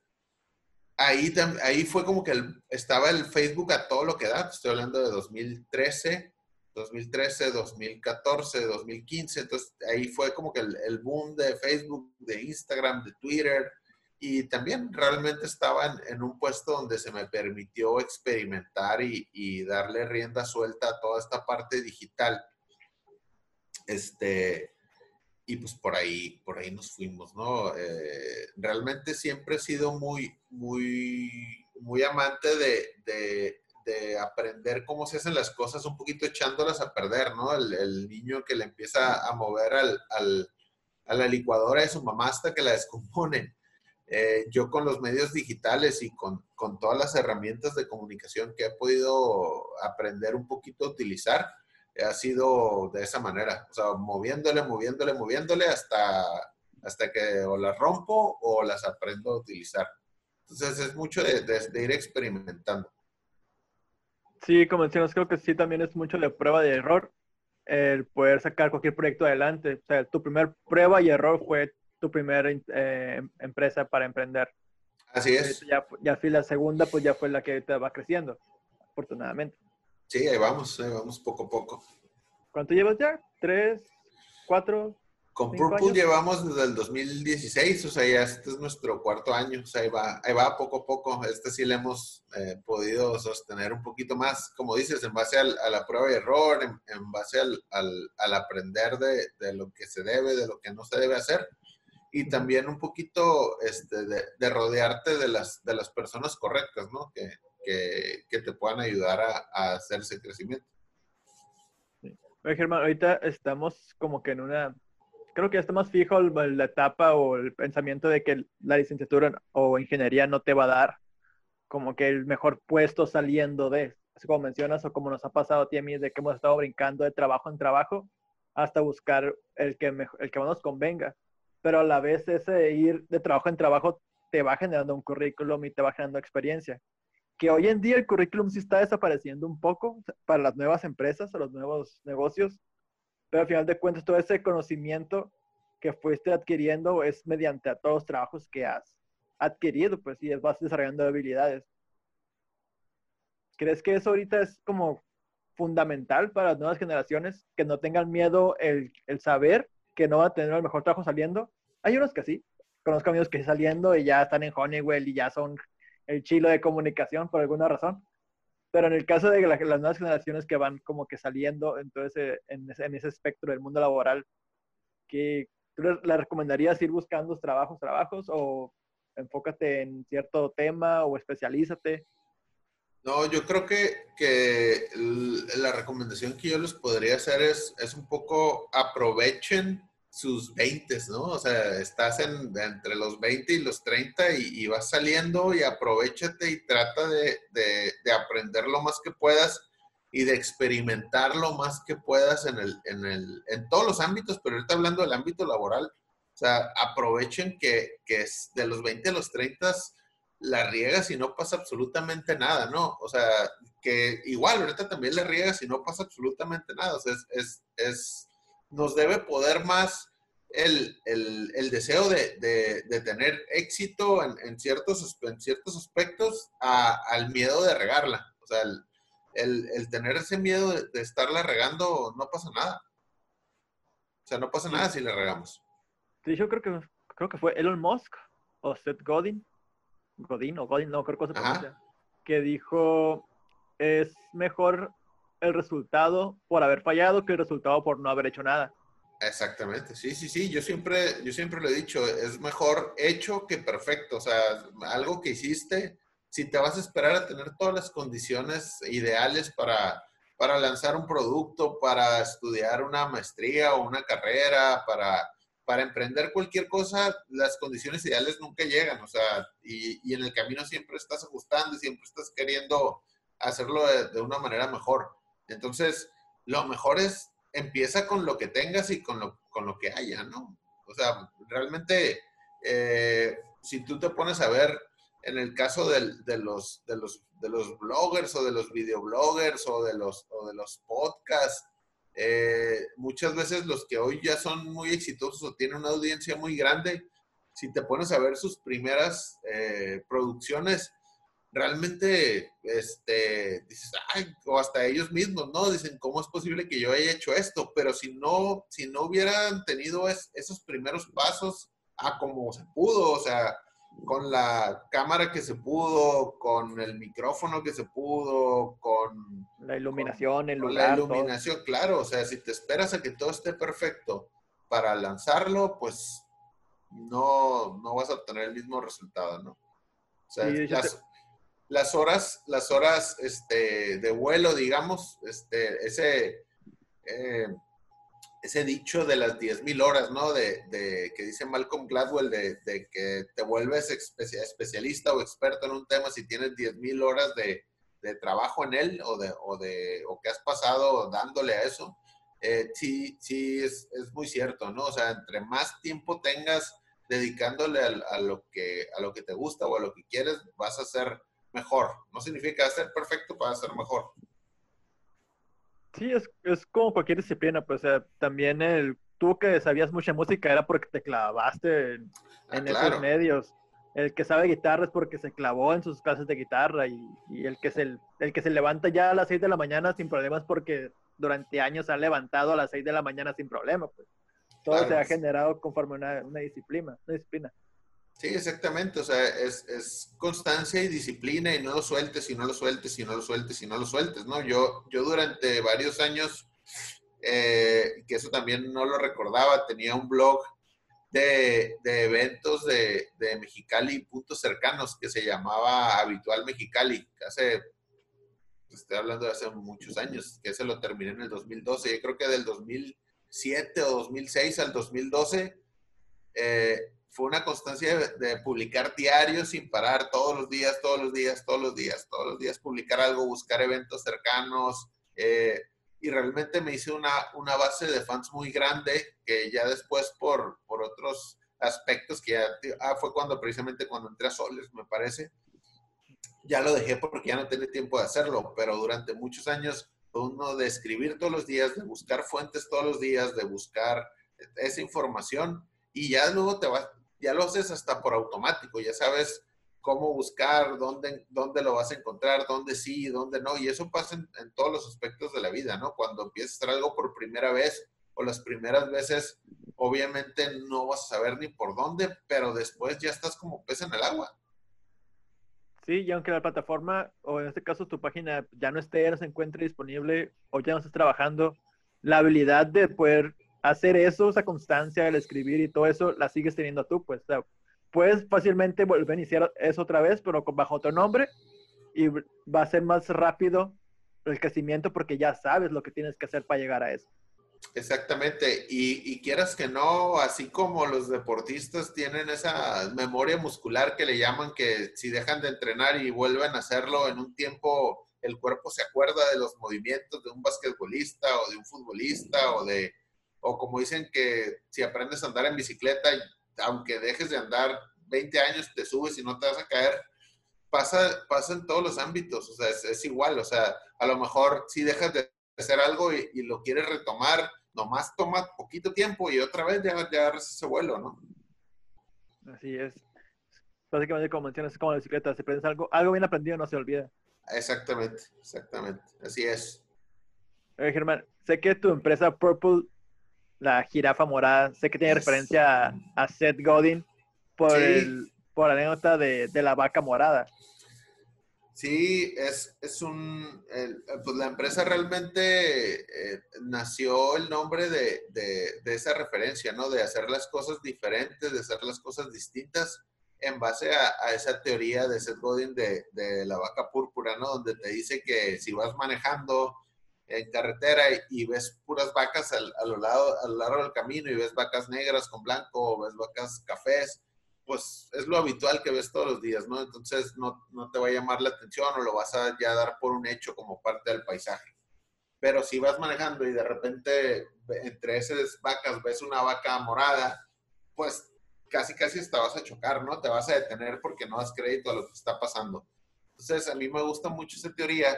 ahí, ahí fue como que estaba el Facebook a todo lo que da. Estoy hablando de 2013, 2013, 2014, 2015. Entonces ahí fue como que el, boom de Facebook, de Instagram, de Twitter. Y también realmente estaba en, un puesto donde se me permitió experimentar y, darle rienda suelta a toda esta parte digital. Este, y pues por ahí, por ahí nos fuimos, ¿no? Eh, realmente siempre he sido muy, muy, muy amante de, de aprender cómo se hacen las cosas, un poquito echándolas a perder, ¿no? El, niño que le empieza a mover al, al, a la licuadora de su mamá hasta que la descompone. Eh, yo con los medios digitales y con, con, todas las herramientas de comunicación que he podido aprender un poquito a utilizar, ha sido de esa manera, o sea, moviéndole, moviéndole, moviéndole hasta, hasta que o las rompo o las aprendo a utilizar. Entonces es mucho de, de ir experimentando. Sí, como decíamos, creo que sí también es mucho de prueba de error el poder sacar cualquier proyecto adelante. O sea, tu primer prueba y error fue tu primera eh, empresa para emprender. Así es. Ya, ya la segunda, pues ya fue la que te va creciendo, afortunadamente. Sí, ahí vamos, ahí vamos poco a poco. ¿Cuánto llevas ya? ¿Tres? ¿Cuatro? Con Purple llevamos desde el 2016, o sea, ya este es nuestro cuarto año, o sea, ahí va, ahí va poco a poco. Este sí le hemos eh, podido sostener un poquito más, como dices, en base al, a la prueba y error, en, base al, al, al aprender de, de, lo que se debe, de lo que no se debe hacer, y también un poquito este, de, de, rodearte de las, de las personas correctas, ¿no? Que, que, que te puedan ayudar a, a hacer ese crecimiento. Oye, Germán, ahorita estamos como que en una, creo que ya está más fijo la etapa o el pensamiento de que la licenciatura o ingeniería no te va a dar como que el mejor puesto saliendo de, así como mencionas o como nos ha pasado a ti y a mí, de que hemos estado brincando de trabajo en trabajo hasta buscar el que, mejo- el que más nos convenga. Pero a la vez ese ir de trabajo en trabajo te va generando un currículum y te va generando experiencia. Que hoy en día el currículum sí está desapareciendo un poco para las nuevas empresas, a los nuevos negocios, pero al final de cuentas todo ese conocimiento que fuiste adquiriendo es mediante a todos los trabajos que has adquirido, pues, y vas desarrollando habilidades. ¿Crees que eso ahorita es como fundamental para las nuevas generaciones, que no tengan miedo el, saber que no va a tener el mejor trabajo saliendo? Hay unos que sí, conozco amigos que saliendo y ya están en Honeywell y ya son el chilo de comunicación por alguna razón. Pero en el caso de la- las nuevas generaciones que van como que saliendo entonces, en, ese, espectro del mundo laboral, ¿qué, ¿tú le, le recomendarías ir buscando trabajos, trabajos o enfócate en cierto tema o especialízate? No, yo creo que, que la recomendación que yo les podría hacer es, es un poco aprovechen sus 20, ¿no? O sea, estás en, entre los 20 y los 30 y, y vas saliendo y aprovechate y trata de, de- de aprender lo más que puedas y de experimentar lo más que puedas en, el, en, el, en todos los ámbitos, pero ahorita hablando del ámbito laboral, o sea, aprovechen que, que es de los 20 a los 30 la riegas y no pasa absolutamente nada, ¿no? O sea, que igual ahorita también la riegas y no pasa absolutamente nada. O sea, es, es- nos debe poder más el, el- el deseo de, de- de tener éxito en, en ciertos, en ciertos aspectos a- al miedo de regarla. O sea, el, el- el tener ese miedo de, de estarla regando no pasa nada. O sea, no pasa nada si la regamos. Sí, yo creo que, creo que fue Elon Musk o Seth Godin, Godin o Godin, no creo que se pronuncia, que dijo, es mejor el resultado por haber fallado que el resultado por no haber hecho nada. Exactamente, sí, sí, sí, yo siempre, yo siempre lo he dicho, es mejor hecho que perfecto, o sea, algo que hiciste, si te vas a esperar a tener todas las condiciones ideales para, para lanzar un producto, para estudiar una maestría o una carrera, para, para emprender cualquier cosa, las condiciones ideales nunca llegan, o sea, y, y en el camino siempre estás ajustando y siempre estás queriendo hacerlo de, de una manera mejor. Entonces, lo mejor es empieza con lo que tengas y con lo, con lo que haya, ¿no? O sea, realmente, eh, si tú te pones a ver en el caso de, los, de, los, de los bloggers o de los videobloggers o de los, o de los podcasts, eh, muchas veces los que hoy ya son muy exitosos o tienen una audiencia muy grande, si te pones a ver sus primeras eh, producciones, realmente este, dices, ay, o hasta ellos mismos, ¿no? Dicen, ¿cómo es posible que yo haya hecho esto? Pero si no, si no hubieran tenido es- esos primeros pasos a como se pudo, o sea, con la cámara que se pudo, con el micrófono que se pudo, con La iluminación, el con lugar, la todo. iluminación, claro, o sea, si te esperas a que todo esté perfecto para lanzarlo, pues no, no vas a obtener el mismo resultado, ¿no? O sea, Sí, las, horas, las horas este, de vuelo, digamos, este, ese, eh, ese dicho de las 10.000 horas, ¿no? De, de- que dice Malcolm Gladwell, de, que te vuelves especia- especialista o experto en un tema si tienes 10.000 horas de, de trabajo en él o, de, o, de, o que has pasado dándole a eso, eh, sí, sí es, es muy cierto, ¿no? O sea, entre más tiempo tengas dedicándole a, lo que, a lo que te gusta o a lo que quieres, vas a ser mejor. No significa ser perfecto para ser mejor. Sí, es, es como cualquier disciplina, pues o sea, también el, tú que sabías mucha música era porque te clavaste en, Ah, en claro. esos medios. El que sabe guitarra es porque se clavó en sus clases de guitarra y, y el, que se, el que se levanta ya a las 6 de la mañana sin problemas porque durante años se ha levantado a las 6 de la mañana sin problema. Pues. Todo Claro. se ha generado conforme una, una disciplina. Una disciplina. Sí, exactamente. O sea, es, es constancia y disciplina y no lo sueltes y no lo sueltes y no lo sueltes y no lo sueltes, ¿no? Yo, yo durante varios años, eh, que eso también no lo recordaba, tenía un blog de, de eventos de, de Mexicali, puntos cercanos, que se llamaba Habitual Mexicali. Hace, estoy hablando de hace muchos años, que ese lo terminé en el 2012. Yo creo que del 2007 o 2006 al 2012 eh, fue una constancia de, publicar diarios sin parar, todos los días, todos los días, todos los días, todos los días publicar algo, buscar eventos cercanos. Eh, y realmente me hice una, una base de fans muy grande que ya después por, por otros aspectos que ya ah, fue cuando precisamente cuando entré a Soles, me parece, ya lo dejé porque ya no tenía tiempo de hacerlo, pero durante muchos años uno de escribir todos los días, de buscar fuentes todos los días, de buscar esa información y ya luego te vas, ya lo haces hasta por automático, ya sabes cómo buscar, dónde, dónde lo vas a encontrar, dónde sí, dónde no, y eso pasa en, todos los aspectos de la vida, ¿no? Cuando empiezas a hacer algo por primera vez o las primeras veces, obviamente no vas a saber ni por dónde, pero después ya estás como pez en el agua. Sí, y aunque la plataforma, o en este caso tu página, ya no esté, no se encuentre disponible o ya no estés trabajando, la habilidad de poder hacer eso, esa constancia, el escribir y todo eso, la sigues teniendo tú, pues. puedes fácilmente volver a iniciar eso otra vez, pero bajo otro nombre y va a ser más rápido el crecimiento porque ya sabes lo que tienes que hacer para llegar a eso. Exactamente, y, quieras que no, así como los deportistas tienen esa memoria muscular que le llaman que si dejan de entrenar y vuelven a hacerlo en un tiempo, el cuerpo se acuerda de los movimientos de un basquetbolista o de un futbolista o de, o como dicen que si aprendes a andar en bicicleta, aunque dejes de andar 20 años, te subes y no te vas a caer, pasa, pasa en todos los ámbitos, o sea, es, es igual, o sea, a lo mejor si dejas de hacer algo y, y lo quieres retomar, nomás toma poquito tiempo y otra vez ya, ya agarras ese vuelo, ¿no? Así es. Básicamente, como mencionas, es como la bicicleta, si aprendes algo, algo bien aprendido no se olvida. Exactamente, exactamente, así es. Oye, Germán, sé que tu empresa Purple, la jirafa morada, sé que tiene referencia a, Seth Godin por, el, por la anécdota de, de la vaca morada. Sí, es, es un, pues la empresa realmente eh, nació el nombre de, de, de, esa referencia, ¿no? De hacer las cosas diferentes, de hacer las cosas distintas en base a, a esa teoría de Seth Godin de, de, la vaca púrpura, ¿no? Donde te dice que si vas manejando en carretera y, ves puras vacas al, a, lo lado, a lo largo del camino y ves vacas negras con blanco o ves vacas cafés, pues es lo habitual que ves todos los días, ¿no? Entonces no, no, te va a llamar la atención o lo vas a ya dar por un hecho como parte del paisaje. Pero si vas manejando y de repente entre esas vacas ves una vaca morada, pues casi casi te vas a chocar, ¿no? Te vas a detener porque no das crédito a lo que está pasando. Entonces a mí me gusta mucho esa teoría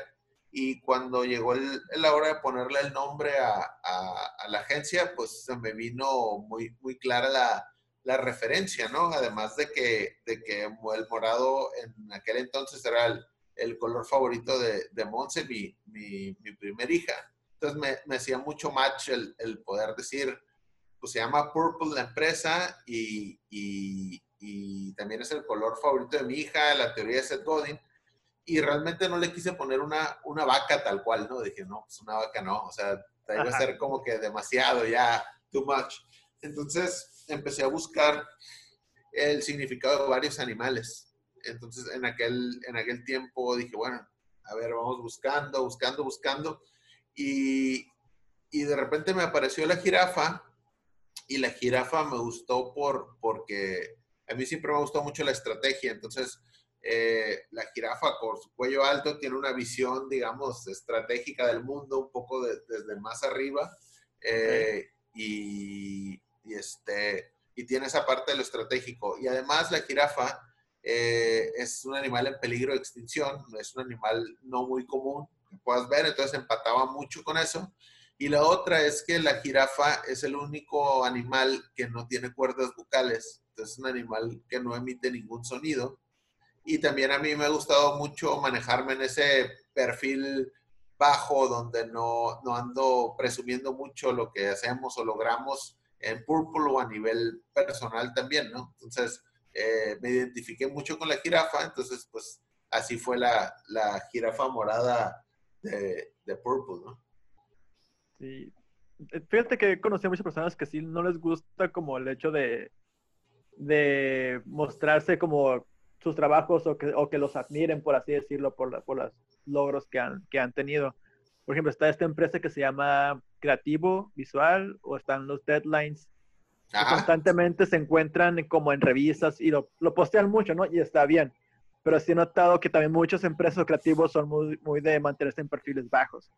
y cuando llegó el, la hora de ponerle el nombre a, a, a la agencia, pues se me vino muy, muy clara la, la referencia, ¿no? Además de que, de que el morado en aquel entonces era el, el color favorito de, de Monse, mi, mi, mi primer hija. Entonces me, me hacía mucho match el, el, poder decir, pues se llama Purple la empresa y, y, y, también es el color favorito de mi hija, la teoría de Seth Godin. Y realmente no le quise poner una, una vaca tal cual, ¿no? Dije, no, pues una vaca no, o sea, iba a ser como que demasiado ya, too much. Entonces, empecé a buscar el significado de varios animales. Entonces, en aquel, en aquel tiempo dije, bueno, a ver, vamos buscando, buscando, buscando. Y, y de repente me apareció la jirafa y la jirafa me gustó por, porque a mí siempre me gustó mucho la estrategia. Entonces, eh, la jirafa con su cuello alto tiene una visión, digamos, estratégica del mundo, un poco desde más arriba. Eh, y, y, este, y tiene esa parte de lo estratégico. Y además la jirafa eh, es un animal en peligro de extinción, es un animal no muy común que puedas ver, entonces empataba mucho con eso. Y la otra es que la jirafa es el único animal que no tiene cuerdas vocales, entonces es un animal que no emite ningún sonido. Y también a mí me ha gustado mucho manejarme en ese perfil bajo donde no, no ando presumiendo mucho lo que hacemos o logramos, en Purple o a nivel personal también, ¿no? Entonces, eh, me identifiqué mucho con la jirafa, entonces, pues, así fue la, la jirafa morada de, de, Purple, ¿no? Sí. Fíjate que conocí a muchas personas que sí no les gusta como el hecho de, de mostrarse como sus trabajos o que, o que los admiren, por así decirlo, por, la, por, las, logros que han, que han tenido. Por ejemplo, está esta empresa que se llama Creativo Visual o están los Deadlines. que constantemente se encuentran como en revistas y lo, lo postean mucho, ¿no? Y está bien. Pero sí he notado que también muchos empresas creativos son muy, muy de mantenerse en perfiles bajos.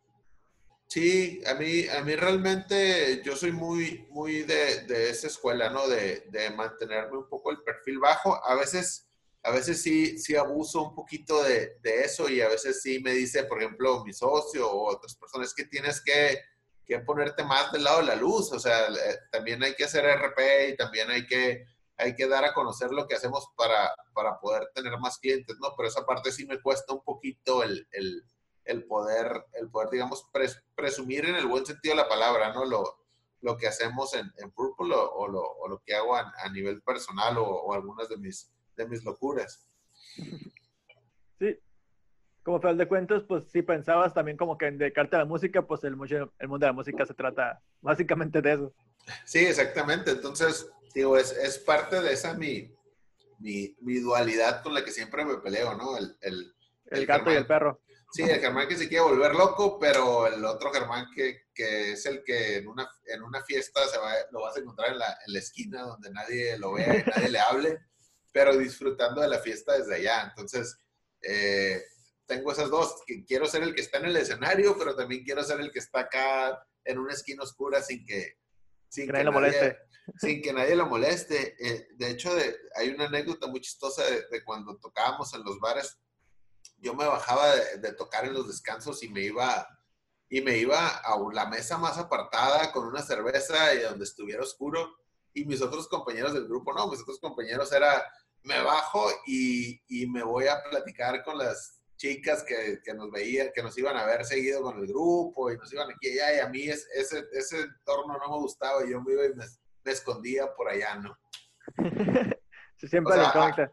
Sí, a mí, a mí realmente yo soy muy, muy de, de esa escuela, ¿no? De, de, mantenerme un poco el perfil bajo. A veces, a veces sí, sí abuso un poquito de, de eso y a veces sí me dice, por ejemplo, mi socio o otras personas que tienes que, que ponerte más del lado de la luz. O sea, también hay que hacer RP y también hay que, hay que dar a conocer lo que hacemos para, para poder tener más clientes, ¿no? Pero esa parte sí me cuesta un poquito el, el el poder, el poder digamos, presumir en el buen sentido de la palabra, ¿no? Lo, lo que hacemos en, en Purple o, lo, o, lo, que hago a nivel personal o, algunas de mis, de mis locuras. Sí, como final de cuentos, pues si pensabas también como que en dedicarte a la música, pues el, el mundo de la música se trata básicamente de eso. Sí, exactamente. Entonces, digo, es, es parte de esa mi, mi, mi, dualidad con la que siempre me peleo, ¿no? El, el, el gato y el perro. Sí, el Germán que se quiere volver loco, pero el otro Germán que, que es el que en una, en una fiesta se va, lo vas a encontrar en la, en la esquina donde nadie lo vea y nadie le hable, pero disfrutando de la fiesta desde allá. Entonces, eh, tengo esas dos, que quiero ser el que está en el escenario, pero también quiero ser el que está acá en una esquina oscura sin que, sin que, nadie lo moleste. Sin que nadie lo moleste. Eh, de hecho, de, hay una anécdota muy chistosa de, de cuando tocábamos en los bares yo me bajaba de, tocar en los descansos y me iba y me iba a la mesa más apartada con una cerveza y donde estuviera oscuro. Y mis otros compañeros del grupo, no, mis otros compañeros era, me bajo y, y me voy a platicar con las chicas que, que, nos veían, que nos iban a ver seguido con el grupo y nos iban aquí y allá. Y a mí es, ese, ese entorno no me gustaba y yo me iba y me, escondía por allá, ¿no? siempre o sea,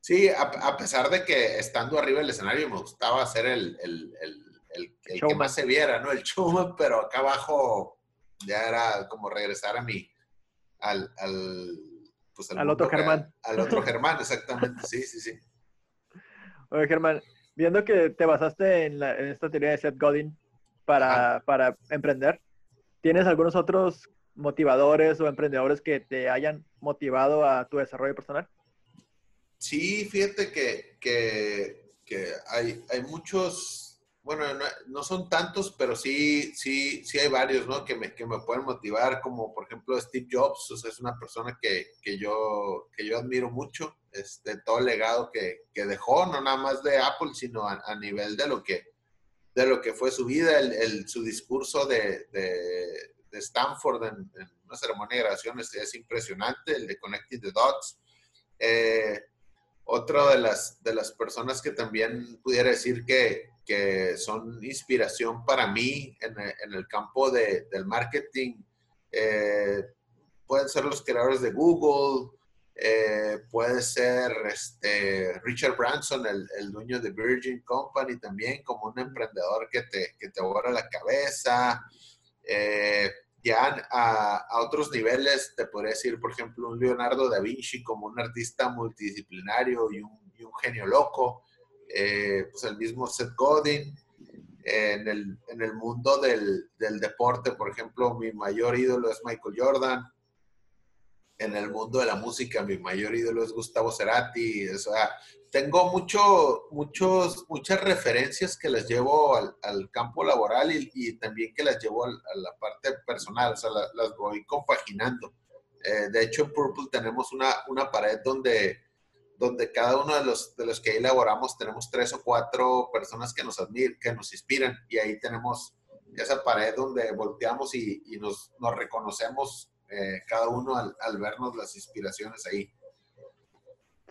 Sí, a, pesar de que estando arriba del escenario me gustaba hacer el, el, el, el que más se viera, ¿no? El showman, pero acá abajo ya era como regresar a mí, al, al, pues al, otro Germán. Al otro Germán, exactamente, sí, sí, sí. Oye, Germán, viendo que te basaste en, la, en esta teoría de Seth Godin para, para emprender, ¿tienes algunos otros motivadores o emprendedores que te hayan motivado a tu desarrollo personal? Sí, fíjate que, que, hay, hay, muchos, bueno, no, son tantos, pero sí, sí, sí hay varios, ¿no? Que me, que me pueden motivar, como por ejemplo Steve Jobs, o sea, es una persona que, que yo, que yo admiro mucho, este, todo el legado que, que dejó, no nada más de Apple, sino a, nivel de lo que, de lo que fue su vida, el, el su discurso de, de, Stanford en, una ceremonia de grabación es, es, impresionante, el de Connecting the Dots. Eh, otra de las, de las personas que también pudiera decir que, que son inspiración para mí en, el campo de, del marketing, eh, pueden ser los creadores de Google, eh, puede ser este, Richard Branson, el, el, dueño de Virgin Company, también como un emprendedor que te, que te borra la cabeza. Eh, ya a, a, otros niveles, te podría decir, por ejemplo, un Leonardo da Vinci como un artista multidisciplinario y un genio loco, eh, pues el mismo Seth Godin. en, el, en, el, mundo del, del, deporte, por ejemplo, mi mayor ídolo es Michael Jordan. En el mundo de la música, mi mayor ídolo es Gustavo Cerati. O sea, tengo mucho, muchos, muchas referencias que las llevo al, campo laboral y, también que las llevo a la parte personal, o sea, la, las voy compaginando. Eh, de hecho, en Purple tenemos una, una pared donde, donde cada uno de los, de los que elaboramos tenemos tres o cuatro personas que nos admiran, que nos inspiran, y ahí tenemos esa pared donde volteamos y, y nos, nos, reconocemos eh, cada uno al, al vernos las inspiraciones ahí.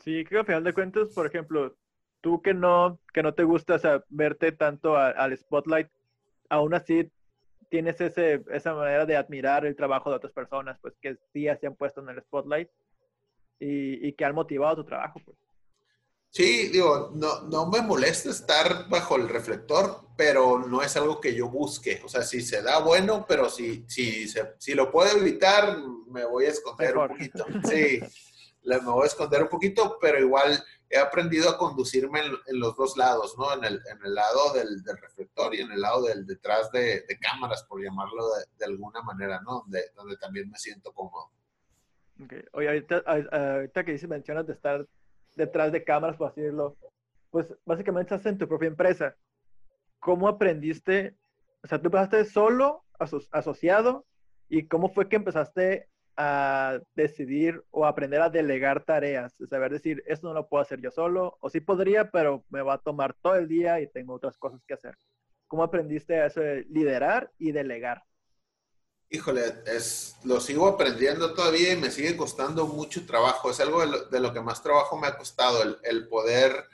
Sí, creo que al final de cuentas, por ejemplo, tú que no, que no te gusta verte tanto al spotlight, aún así tienes ese, esa manera de admirar el trabajo de otras personas, pues que sí se han puesto en el spotlight y, y que han motivado tu trabajo. Pues. Sí, digo, no, no me molesta estar bajo el reflector, pero no es algo que yo busque. O sea, si se da bueno, pero si, si, se, si lo puedo evitar, me voy a esconder Mejor. un poquito. Sí. me voy a esconder un poquito, pero igual he aprendido a conducirme en, los dos lados, ¿no? En el, en el lado del, del, reflector y en el lado del detrás de, de cámaras, por llamarlo de, de, alguna manera, ¿no? Donde, donde también me siento cómodo. Okay. Oye, ahorita, que dices, mencionas de estar detrás de cámaras, por así decirlo, pues básicamente estás en tu propia empresa. ¿Cómo aprendiste? O sea, tú empezaste solo, asociado, ¿y cómo fue que empezaste a decidir o aprender a delegar tareas, saber decir, esto no lo puedo hacer yo solo, o sí podría, pero me va a tomar todo el día y tengo otras cosas que hacer. ¿Cómo aprendiste a eso de liderar y delegar? Híjole, es, lo sigo aprendiendo todavía y me sigue costando mucho trabajo. Es algo de lo, que más trabajo me ha costado, el, poder,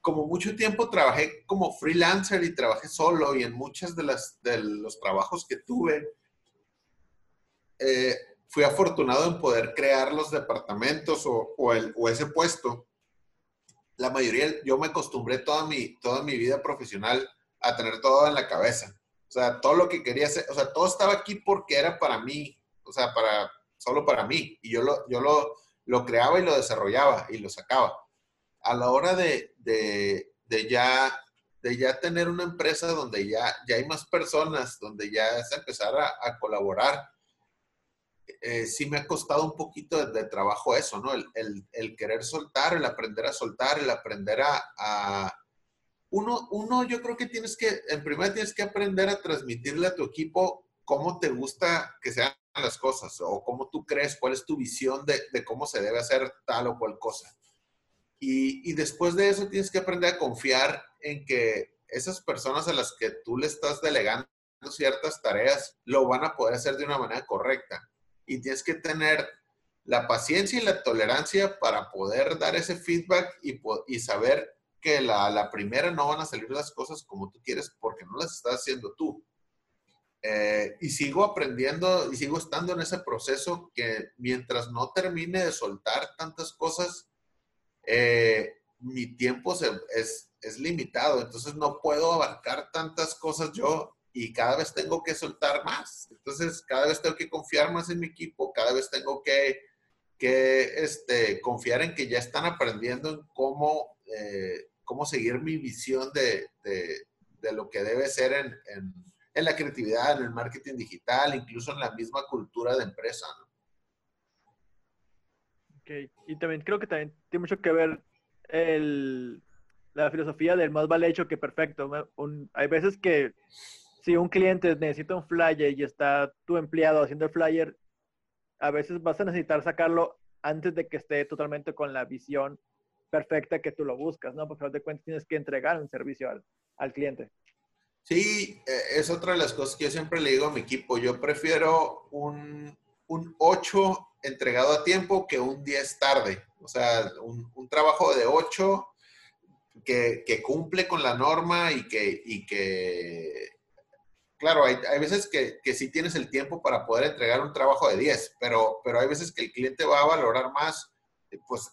como mucho tiempo trabajé como freelancer y trabajé solo y en muchas de, de los trabajos que tuve, eh, fui afortunado en poder crear los departamentos o, o ese puesto. La mayoría, yo me acostumbré toda mi, toda mi vida profesional a tener todo en la cabeza. O sea, todo lo que quería hacer, o sea, todo estaba aquí porque era para mí, o sea, para, solo para mí. Y yo lo, yo lo, lo creaba y lo desarrollaba y lo sacaba. A la hora de, de, de ya de ya tener una empresa donde ya, ya hay más personas, donde ya es empezar a, a colaborar, eh, sí me ha costado un poquito de, trabajo eso, ¿no? El, querer soltar, el aprender a soltar, el aprender a... Uno, uno, yo creo que tienes que, en primer tienes que aprender a transmitirle a tu equipo cómo te gusta que sean las cosas o cómo tú crees, cuál es tu visión de, cómo se debe hacer tal o cual cosa. Y, después de eso tienes que aprender a confiar en que esas personas a las que tú le estás delegando ciertas tareas lo van a poder hacer de una manera correcta y tienes que tener la paciencia y la tolerancia para poder dar ese feedback y saber que la, la, primera no van a salir las cosas como tú quieres porque no las estás haciendo tú. Eh, y sigo aprendiendo y sigo estando en ese proceso que mientras no termine de soltar tantas cosas, eh, mi tiempo es, es limitado, entonces no puedo abarcar tantas cosas yo y cada vez tengo que soltar más. Entonces, cada vez tengo que confiar más en mi equipo, cada vez tengo que, que este, confiar en que ya están aprendiendo en cómo, eh, cómo seguir mi visión de, de, de, lo que debe ser en, en, en, la creatividad, en el marketing digital, incluso en la misma cultura de empresa. ¿no? Ok, y también creo que también tiene mucho que ver el, la filosofía del más vale hecho que perfecto. Un, hay veces que si un cliente necesita un flyer y está tu empleado haciendo el flyer, a veces vas a necesitar sacarlo antes de que esté totalmente con la visión perfecta que tú lo buscas, ¿no? Porque al de cuentas tienes que entregar un servicio al, cliente. Sí, eh, es otra de las cosas que yo siempre le digo a mi equipo. Yo prefiero un, un 8 entregado a tiempo que un 10 tarde. O sea, un, trabajo de 8 que, cumple con la norma y que, claro, hay, veces que, que, sí tienes el tiempo para poder entregar un trabajo de 10, pero, pero hay veces que el cliente va a valorar más, eh, pues,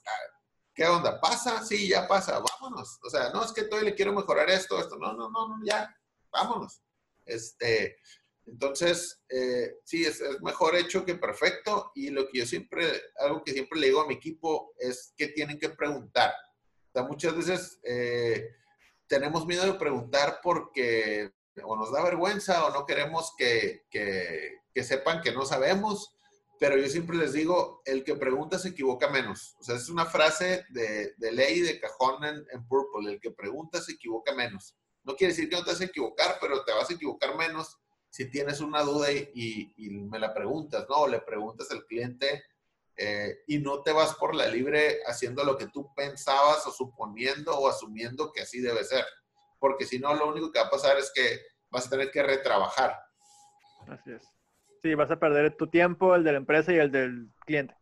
¿qué onda? ¿Pasa? Sí, ya pasa, vámonos. O sea, no, es que todavía le quiero mejorar esto, esto, no, no, no, ya, vámonos. Este, entonces, eh, sí, es, mejor hecho que perfecto y lo que yo siempre, algo que siempre le digo a mi equipo es que tienen que preguntar. O sea, muchas veces eh, tenemos miedo de preguntar porque o nos da vergüenza o no queremos que, que, que, sepan que no sabemos, pero yo siempre les digo, el que pregunta se equivoca menos. O sea, es una frase de, de ley de cajón en, Purple, el que pregunta se equivoca menos. No quiere decir que no te vas a equivocar, pero te vas a equivocar menos si tienes una duda y me la preguntas, ¿no? O le preguntas al cliente eh, y no te vas por la libre haciendo lo que tú pensabas o suponiendo o asumiendo que así debe ser porque si no, lo único que va a pasar es que vas a tener que retrabajar. Así es. Sí, vas a perder tu tiempo, el de la empresa y el del cliente.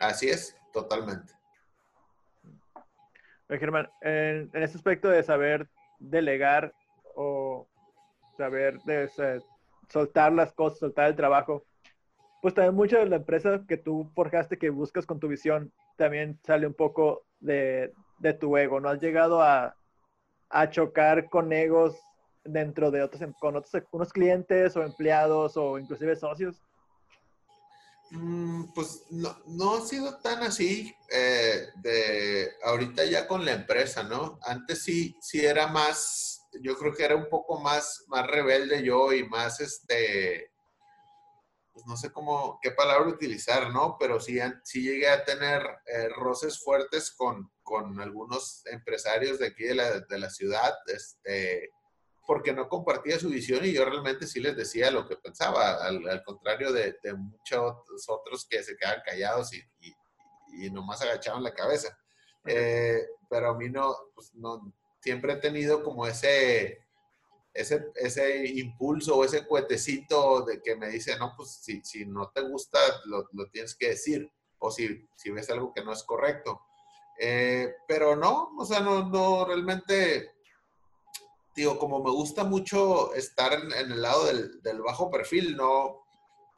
Así es, totalmente. Oye, Germán, en, en, este aspecto de saber delegar o saber de, soltar las cosas, soltar el trabajo, pues también mucho de la empresa que tú forjaste, que buscas con tu visión, también sale un poco de, de tu ego. ¿No has llegado a, a chocar con egos dentro de otros, con otros, unos clientes o empleados o inclusive socios? Mm, pues no, no, ha sido tan así eh, de ahorita ya con la empresa, ¿no? Antes sí, sí era más, yo creo que era un poco más, más rebelde yo y más este, pues no sé cómo, qué palabra utilizar, ¿no? Pero sí, sí llegué a tener eh, roces fuertes con, con, algunos empresarios de aquí de la, de la ciudad, este, porque no compartía su visión y yo realmente sí les decía lo que pensaba, al, contrario de, muchos otros que se quedan callados y, y, nomás agachaban la cabeza. Eh, pero a mí no, pues no, siempre he tenido como ese, ese, ese impulso o ese cuetecito de que me dice, no, pues si, si no te gusta, lo, lo, tienes que decir, o si, si ves algo que no es correcto. Eh, pero no, o sea, no, no, realmente digo, como me gusta mucho estar en, el lado del, bajo perfil, no,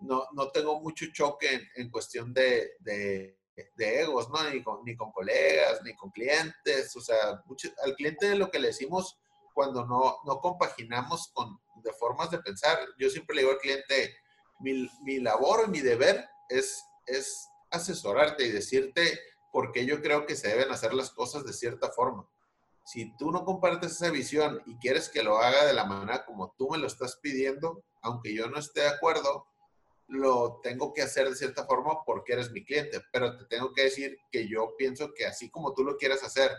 no, no, tengo mucho choque en, cuestión de, de, egos, ¿no? Ni con, ni con colegas, ni con clientes, o sea, al cliente lo que le decimos cuando no, no compaginamos con, de formas de pensar, yo siempre le digo al cliente, mi, mi labor mi deber es, es asesorarte y decirte por qué yo creo que se deben hacer las cosas de cierta forma si tú no compartes esa visión y quieres que lo haga de la manera como tú me lo estás pidiendo, aunque yo no esté de acuerdo, lo tengo que hacer de cierta forma porque eres mi cliente, pero te tengo que decir que yo pienso que así como tú lo quieres hacer,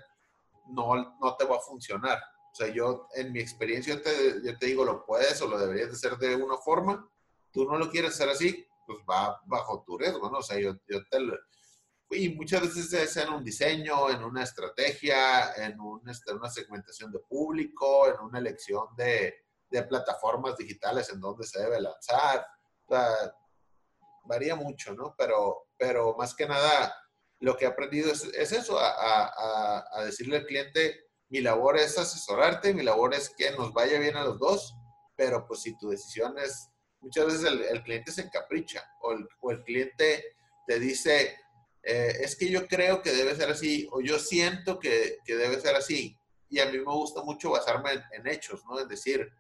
no, no te va a funcionar. O sea, yo en mi experiencia te, yo te digo, lo puedes o lo deberías de hacer de una forma, tú no lo quieres hacer así, pues va bajo tu riesgo, ¿no? O sea, yo, yo te, y muchas veces es en un diseño, en una estrategia, en este, una segmentación de público, en una elección de, plataformas digitales en donde se debe lanzar. Varía mucho, ¿no? Pero, pero más que nada, lo que he aprendido es, es eso, a, decirle al cliente, mi labor es asesorarte, mi labor es que nos vaya bien a los dos, pero pues si tu decisión es, muchas veces el, cliente se encapricha o el cliente te dice, eh, es que yo creo que debe ser así, o yo siento que, que debe ser así. Y a mí me gusta mucho basarme en, hechos, ¿no? Es decir,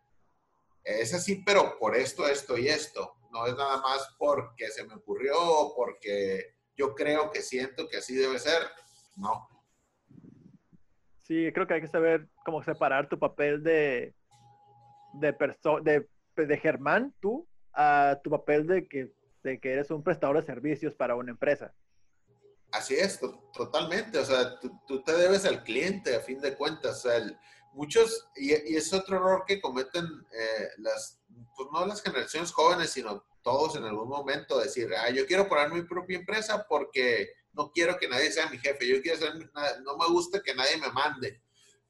es así, pero por esto, esto y esto. No es nada más porque se me ocurrió o porque yo creo que siento que así debe ser. No. Sí, creo que hay que saber cómo separar tu papel de, de, de, de Germán, tú, a tu papel de que, de que eres un prestador de servicios para una empresa. Así es, totalmente. O sea, tú, te debes al cliente a fin de cuentas. O sea, muchos, y, es otro error que cometen eh, las, pues no las generaciones jóvenes, sino todos en algún momento, decir, ah, yo quiero poner mi propia empresa porque no quiero que nadie sea mi jefe, yo quiero ser, no me gusta que nadie me mande.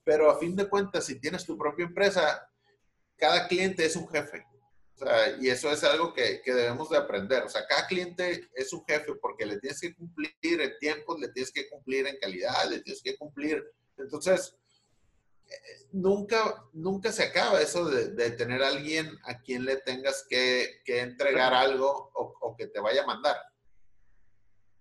Pero a fin de cuentas, si tienes tu propia empresa, cada cliente es un jefe y eso es algo que, que, debemos de aprender. O sea, cada cliente es un jefe porque le tienes que cumplir en tiempos, le tienes que cumplir en calidad, le tienes que cumplir. Entonces, eh, nunca, nunca se acaba eso de, tener a alguien a quien le tengas que, que entregar algo o, o, que te vaya a mandar.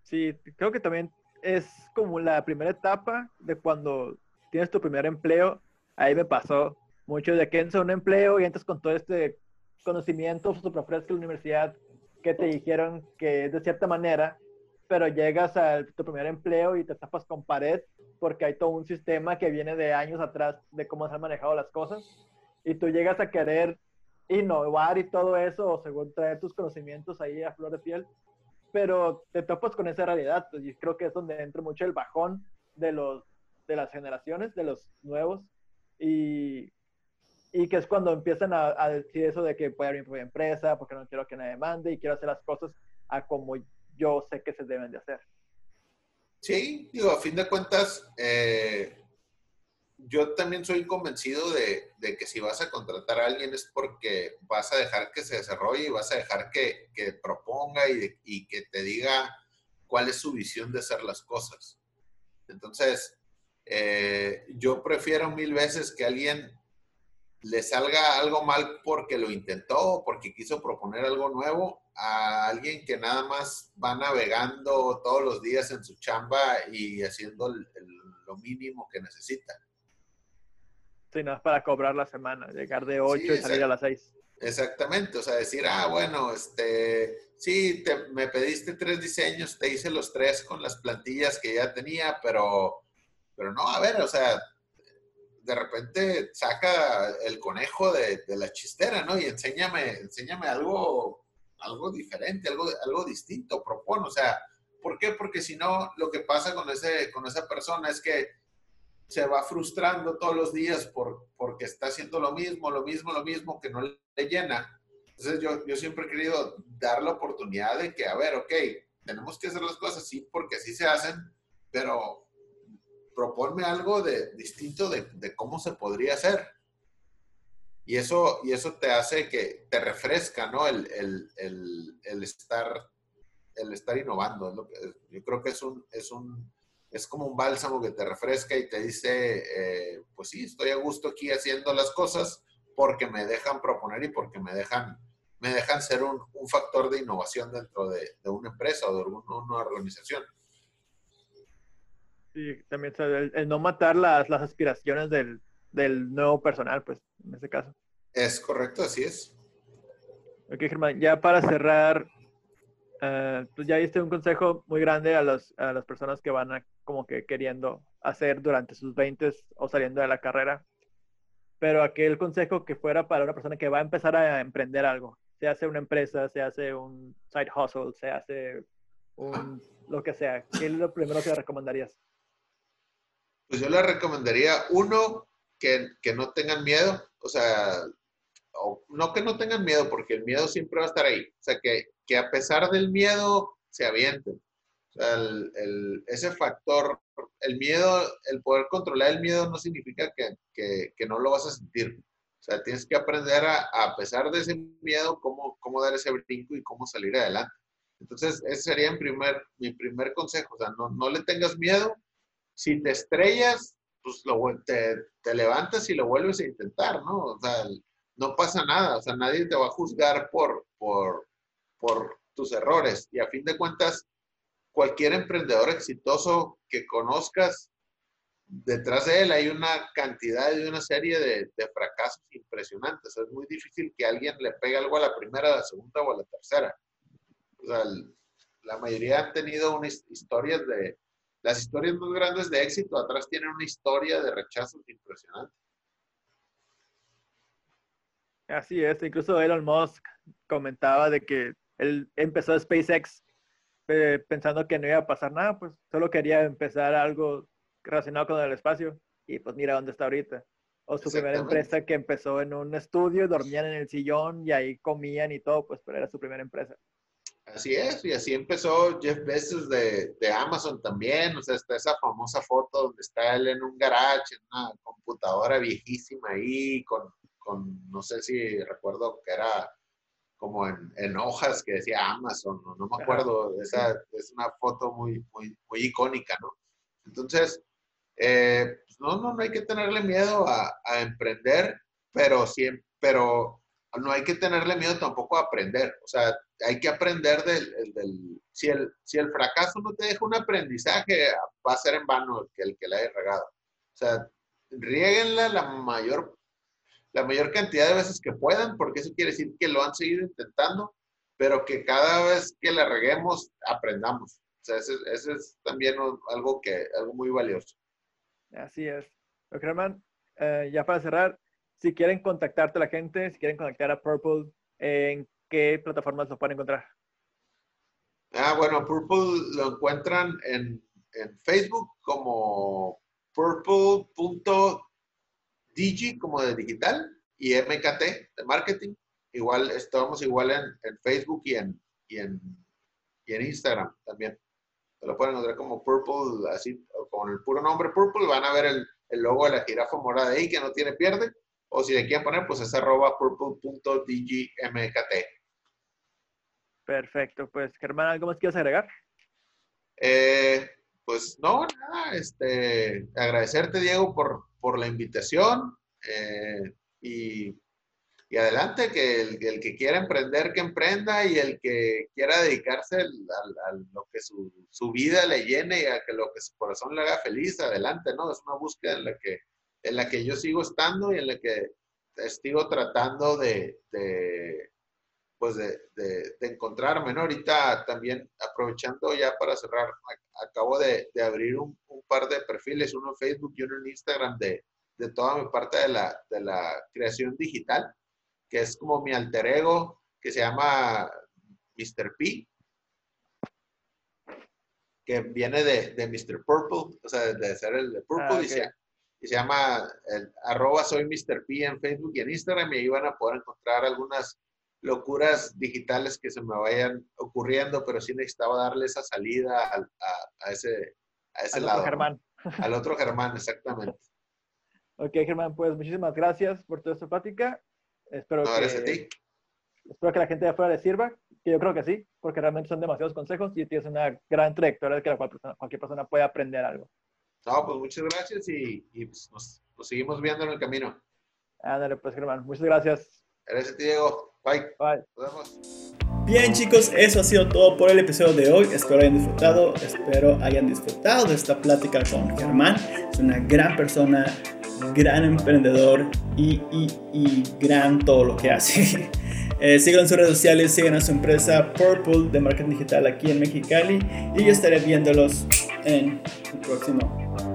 Sí, creo que también es como la primera etapa de cuando tienes tu primer empleo. Ahí me pasó mucho de que entras a un empleo y entras con todo este conocimientos súper frescos de la universidad que te dijeron que es de cierta manera, pero llegas a tu primer empleo y te tapas con pared porque hay todo un sistema que viene de años atrás de cómo se han manejado las cosas. Y tú llegas a querer innovar y todo eso o según traer tus conocimientos ahí a flor de piel, pero te topas con esa realidad. Pues, y creo que es donde entra mucho el bajón de los de las generaciones, de los nuevos. Y y que es cuando empiezan a, decir eso de que voy a abrir mi propia empresa porque no quiero que nadie mande y quiero hacer las cosas a como yo sé que se deben de hacer. Sí, digo, a fin de cuentas, eh, yo también soy convencido de, de, que si vas a contratar a alguien es porque vas a dejar que se desarrolle y vas a dejar que, que proponga y, y que te diga cuál es su visión de hacer las cosas. Entonces, eh, yo prefiero mil veces que alguien le salga algo mal porque lo intentó, porque quiso proponer algo nuevo, a alguien que nada más va navegando todos los días en su chamba y haciendo lo mínimo que necesita. Sí, no es para cobrar la semana, llegar de 8 y salir a las 6. Exactamente, o sea, decir, ah, bueno, este, sí, me pediste tres diseños, te hice los tres con las plantillas que ya tenía, pero, pero no, a ver, o sea, de repente saca el conejo de, la chistera, ¿no? Y enséñame, enséñame algo, algo diferente, algo, algo distinto, propone, o sea, ¿por qué? Porque si no, lo que pasa con, ese, con esa persona es que se va frustrando todos los días por, porque está haciendo lo mismo, lo mismo, lo mismo, que no le llena. Entonces yo, yo siempre he querido dar la oportunidad de que, a ver, ok, tenemos que hacer las cosas así porque así se hacen, pero proponme algo de, distinto de, cómo se podría hacer. Y eso, y eso te hace que te refresca, ¿no? El, el, el, estar, el estar innovando. yo creo que es un, es un, es como un bálsamo que te refresca y te dice, eh, pues sí, estoy a gusto aquí haciendo las cosas porque me dejan proponer y porque me dejan, me dejan ser un, un factor de innovación dentro de, de, una empresa o de una organización. Sí, también el, no matar las, las aspiraciones del, del, nuevo personal, pues, en ese caso. Es correcto, así es. Ok, Germán, ya para cerrar, uh, pues ya diste un consejo muy grande a, los, a las personas que van a, como que queriendo hacer durante sus 20 o saliendo de la carrera. Pero aquel consejo que fuera para una persona que va a empezar a emprender algo, se hace una empresa, se hace un side hustle, se hace un, lo que sea, ¿qué es lo primero que recomendarías? Pues yo le recomendaría, uno, que, que no tengan miedo, o sea, no que no tengan miedo, porque el miedo siempre va a estar ahí. O sea, que, que a pesar del miedo se avienten. O sea, el, el, ese factor, el miedo, el poder controlar el miedo no significa que, que, que no lo vas a sentir. O sea, tienes que aprender a, a pesar de ese miedo, cómo, cómo dar ese brinco y cómo salir adelante. Entonces, ese sería mi primer, mi primer consejo. O sea, no, no le tengas miedo, si te estrellas, pues lo, te, te, levantas y lo vuelves a intentar, ¿no? O sea, no pasa nada, o sea, nadie te va a juzgar por, por, por tus errores. Y a fin de cuentas, cualquier emprendedor exitoso que conozcas, detrás de él hay una cantidad y una serie de, de fracasos impresionantes. es muy difícil que alguien le pegue algo a la primera, a la segunda o a la tercera. O sea, la mayoría han tenido unas historias de, las historias más grandes de éxito atrás tienen una historia de rechazos impresionante. Así es, incluso Elon Musk comentaba de que él empezó SpaceX eh, pensando que no iba a pasar nada, pues solo quería empezar algo relacionado con el espacio y pues mira dónde está ahorita. O su primera empresa que empezó en un estudio, dormían en el sillón y ahí comían y todo, pues pero era su primera empresa. Así es, y así empezó Jeff Bezos de, de, Amazon también, o sea, está esa famosa foto donde está él en un garage, en una computadora viejísima ahí, con, con no sé si recuerdo que era como en, en hojas que decía Amazon, no, no me acuerdo, esa es una foto muy, muy, muy icónica, ¿no? Entonces, eh, pues no, no, no hay que tenerle miedo a, a emprender, pero siempre, pero no hay que tenerle miedo tampoco a aprender. O sea, hay que aprender del, del, si, el, si el fracaso no te deja un aprendizaje, va a ser en vano el que, el que la haya regado. O sea, rieguenla la mayor, la mayor cantidad de veces que puedan, porque eso quiere decir que lo han seguido intentando, pero que cada vez que la reguemos, aprendamos. O sea, ese es también algo, que, algo muy valioso. Así es. Germán, eh, ya para cerrar, si quieren contactarte a la gente, si quieren contactar a Purple, ¿en qué plataformas lo pueden encontrar? Ah, bueno, Purple lo encuentran en, Facebook como purple.digi como de digital y MKT de marketing. Igual estamos igual en, Facebook y en, y en, y en Instagram también. lo pueden encontrar como Purple, así, con el puro nombre Purple, van a ver el, el logo de la jirafa morada ahí que no tiene pierde o si le quieren poner, pues es arroba purple.dgmkt. Perfecto, pues Germán, ¿algo más quieres agregar? Eh, pues no, nada, este, agradecerte Diego por, por la invitación eh, y, y, adelante, que el, el, que quiera emprender, que emprenda y el que quiera dedicarse a, lo que su, su, vida le llene y a que lo que su corazón le haga feliz, adelante, ¿no? Es una búsqueda en la que en la que yo sigo estando y en la que sigo tratando de, pues de, de, encontrarme, ¿no? Ahorita también aprovechando ya para cerrar, acabo de, de abrir un, un, par de perfiles, uno en Facebook y uno en Instagram de, de toda mi parte de la, de la creación digital, que es como mi alter ego, que se llama Mr. P, que viene de, de Mr. Purple, o sea, de ser el de Purple, ah, y, se, y, se, llama el, arroba soy Mr. P en Facebook y en Instagram, y ahí van a poder encontrar algunas locuras digitales que se me vayan ocurriendo, pero sí necesitaba darle esa salida a, a, ese, a ese al lado. Otro Germán. Al otro Germán, exactamente. ok, Germán, pues muchísimas gracias por toda esta plática. Espero que, espero que la gente de afuera le sirva, que yo creo que sí, porque realmente son demasiados consejos y tienes una gran trayectoria de que cualquier persona puede aprender algo. No, pues muchas gracias y, pues nos, seguimos viendo en el camino. Ándale, pues Germán, muchas gracias. Gracias, Diego. Bye. Bye. Nos vemos. Bien chicos, eso ha sido todo por el episodio de hoy. Espero hayan disfrutado, espero hayan disfrutado de esta plática con Germán. Es una gran persona, gran emprendedor y, y, y gran todo lo que hace. Eh, sigan sus redes sociales, sigan a su empresa Purple de marketing digital aquí en Mexicali y yo estaré viéndolos en el próximo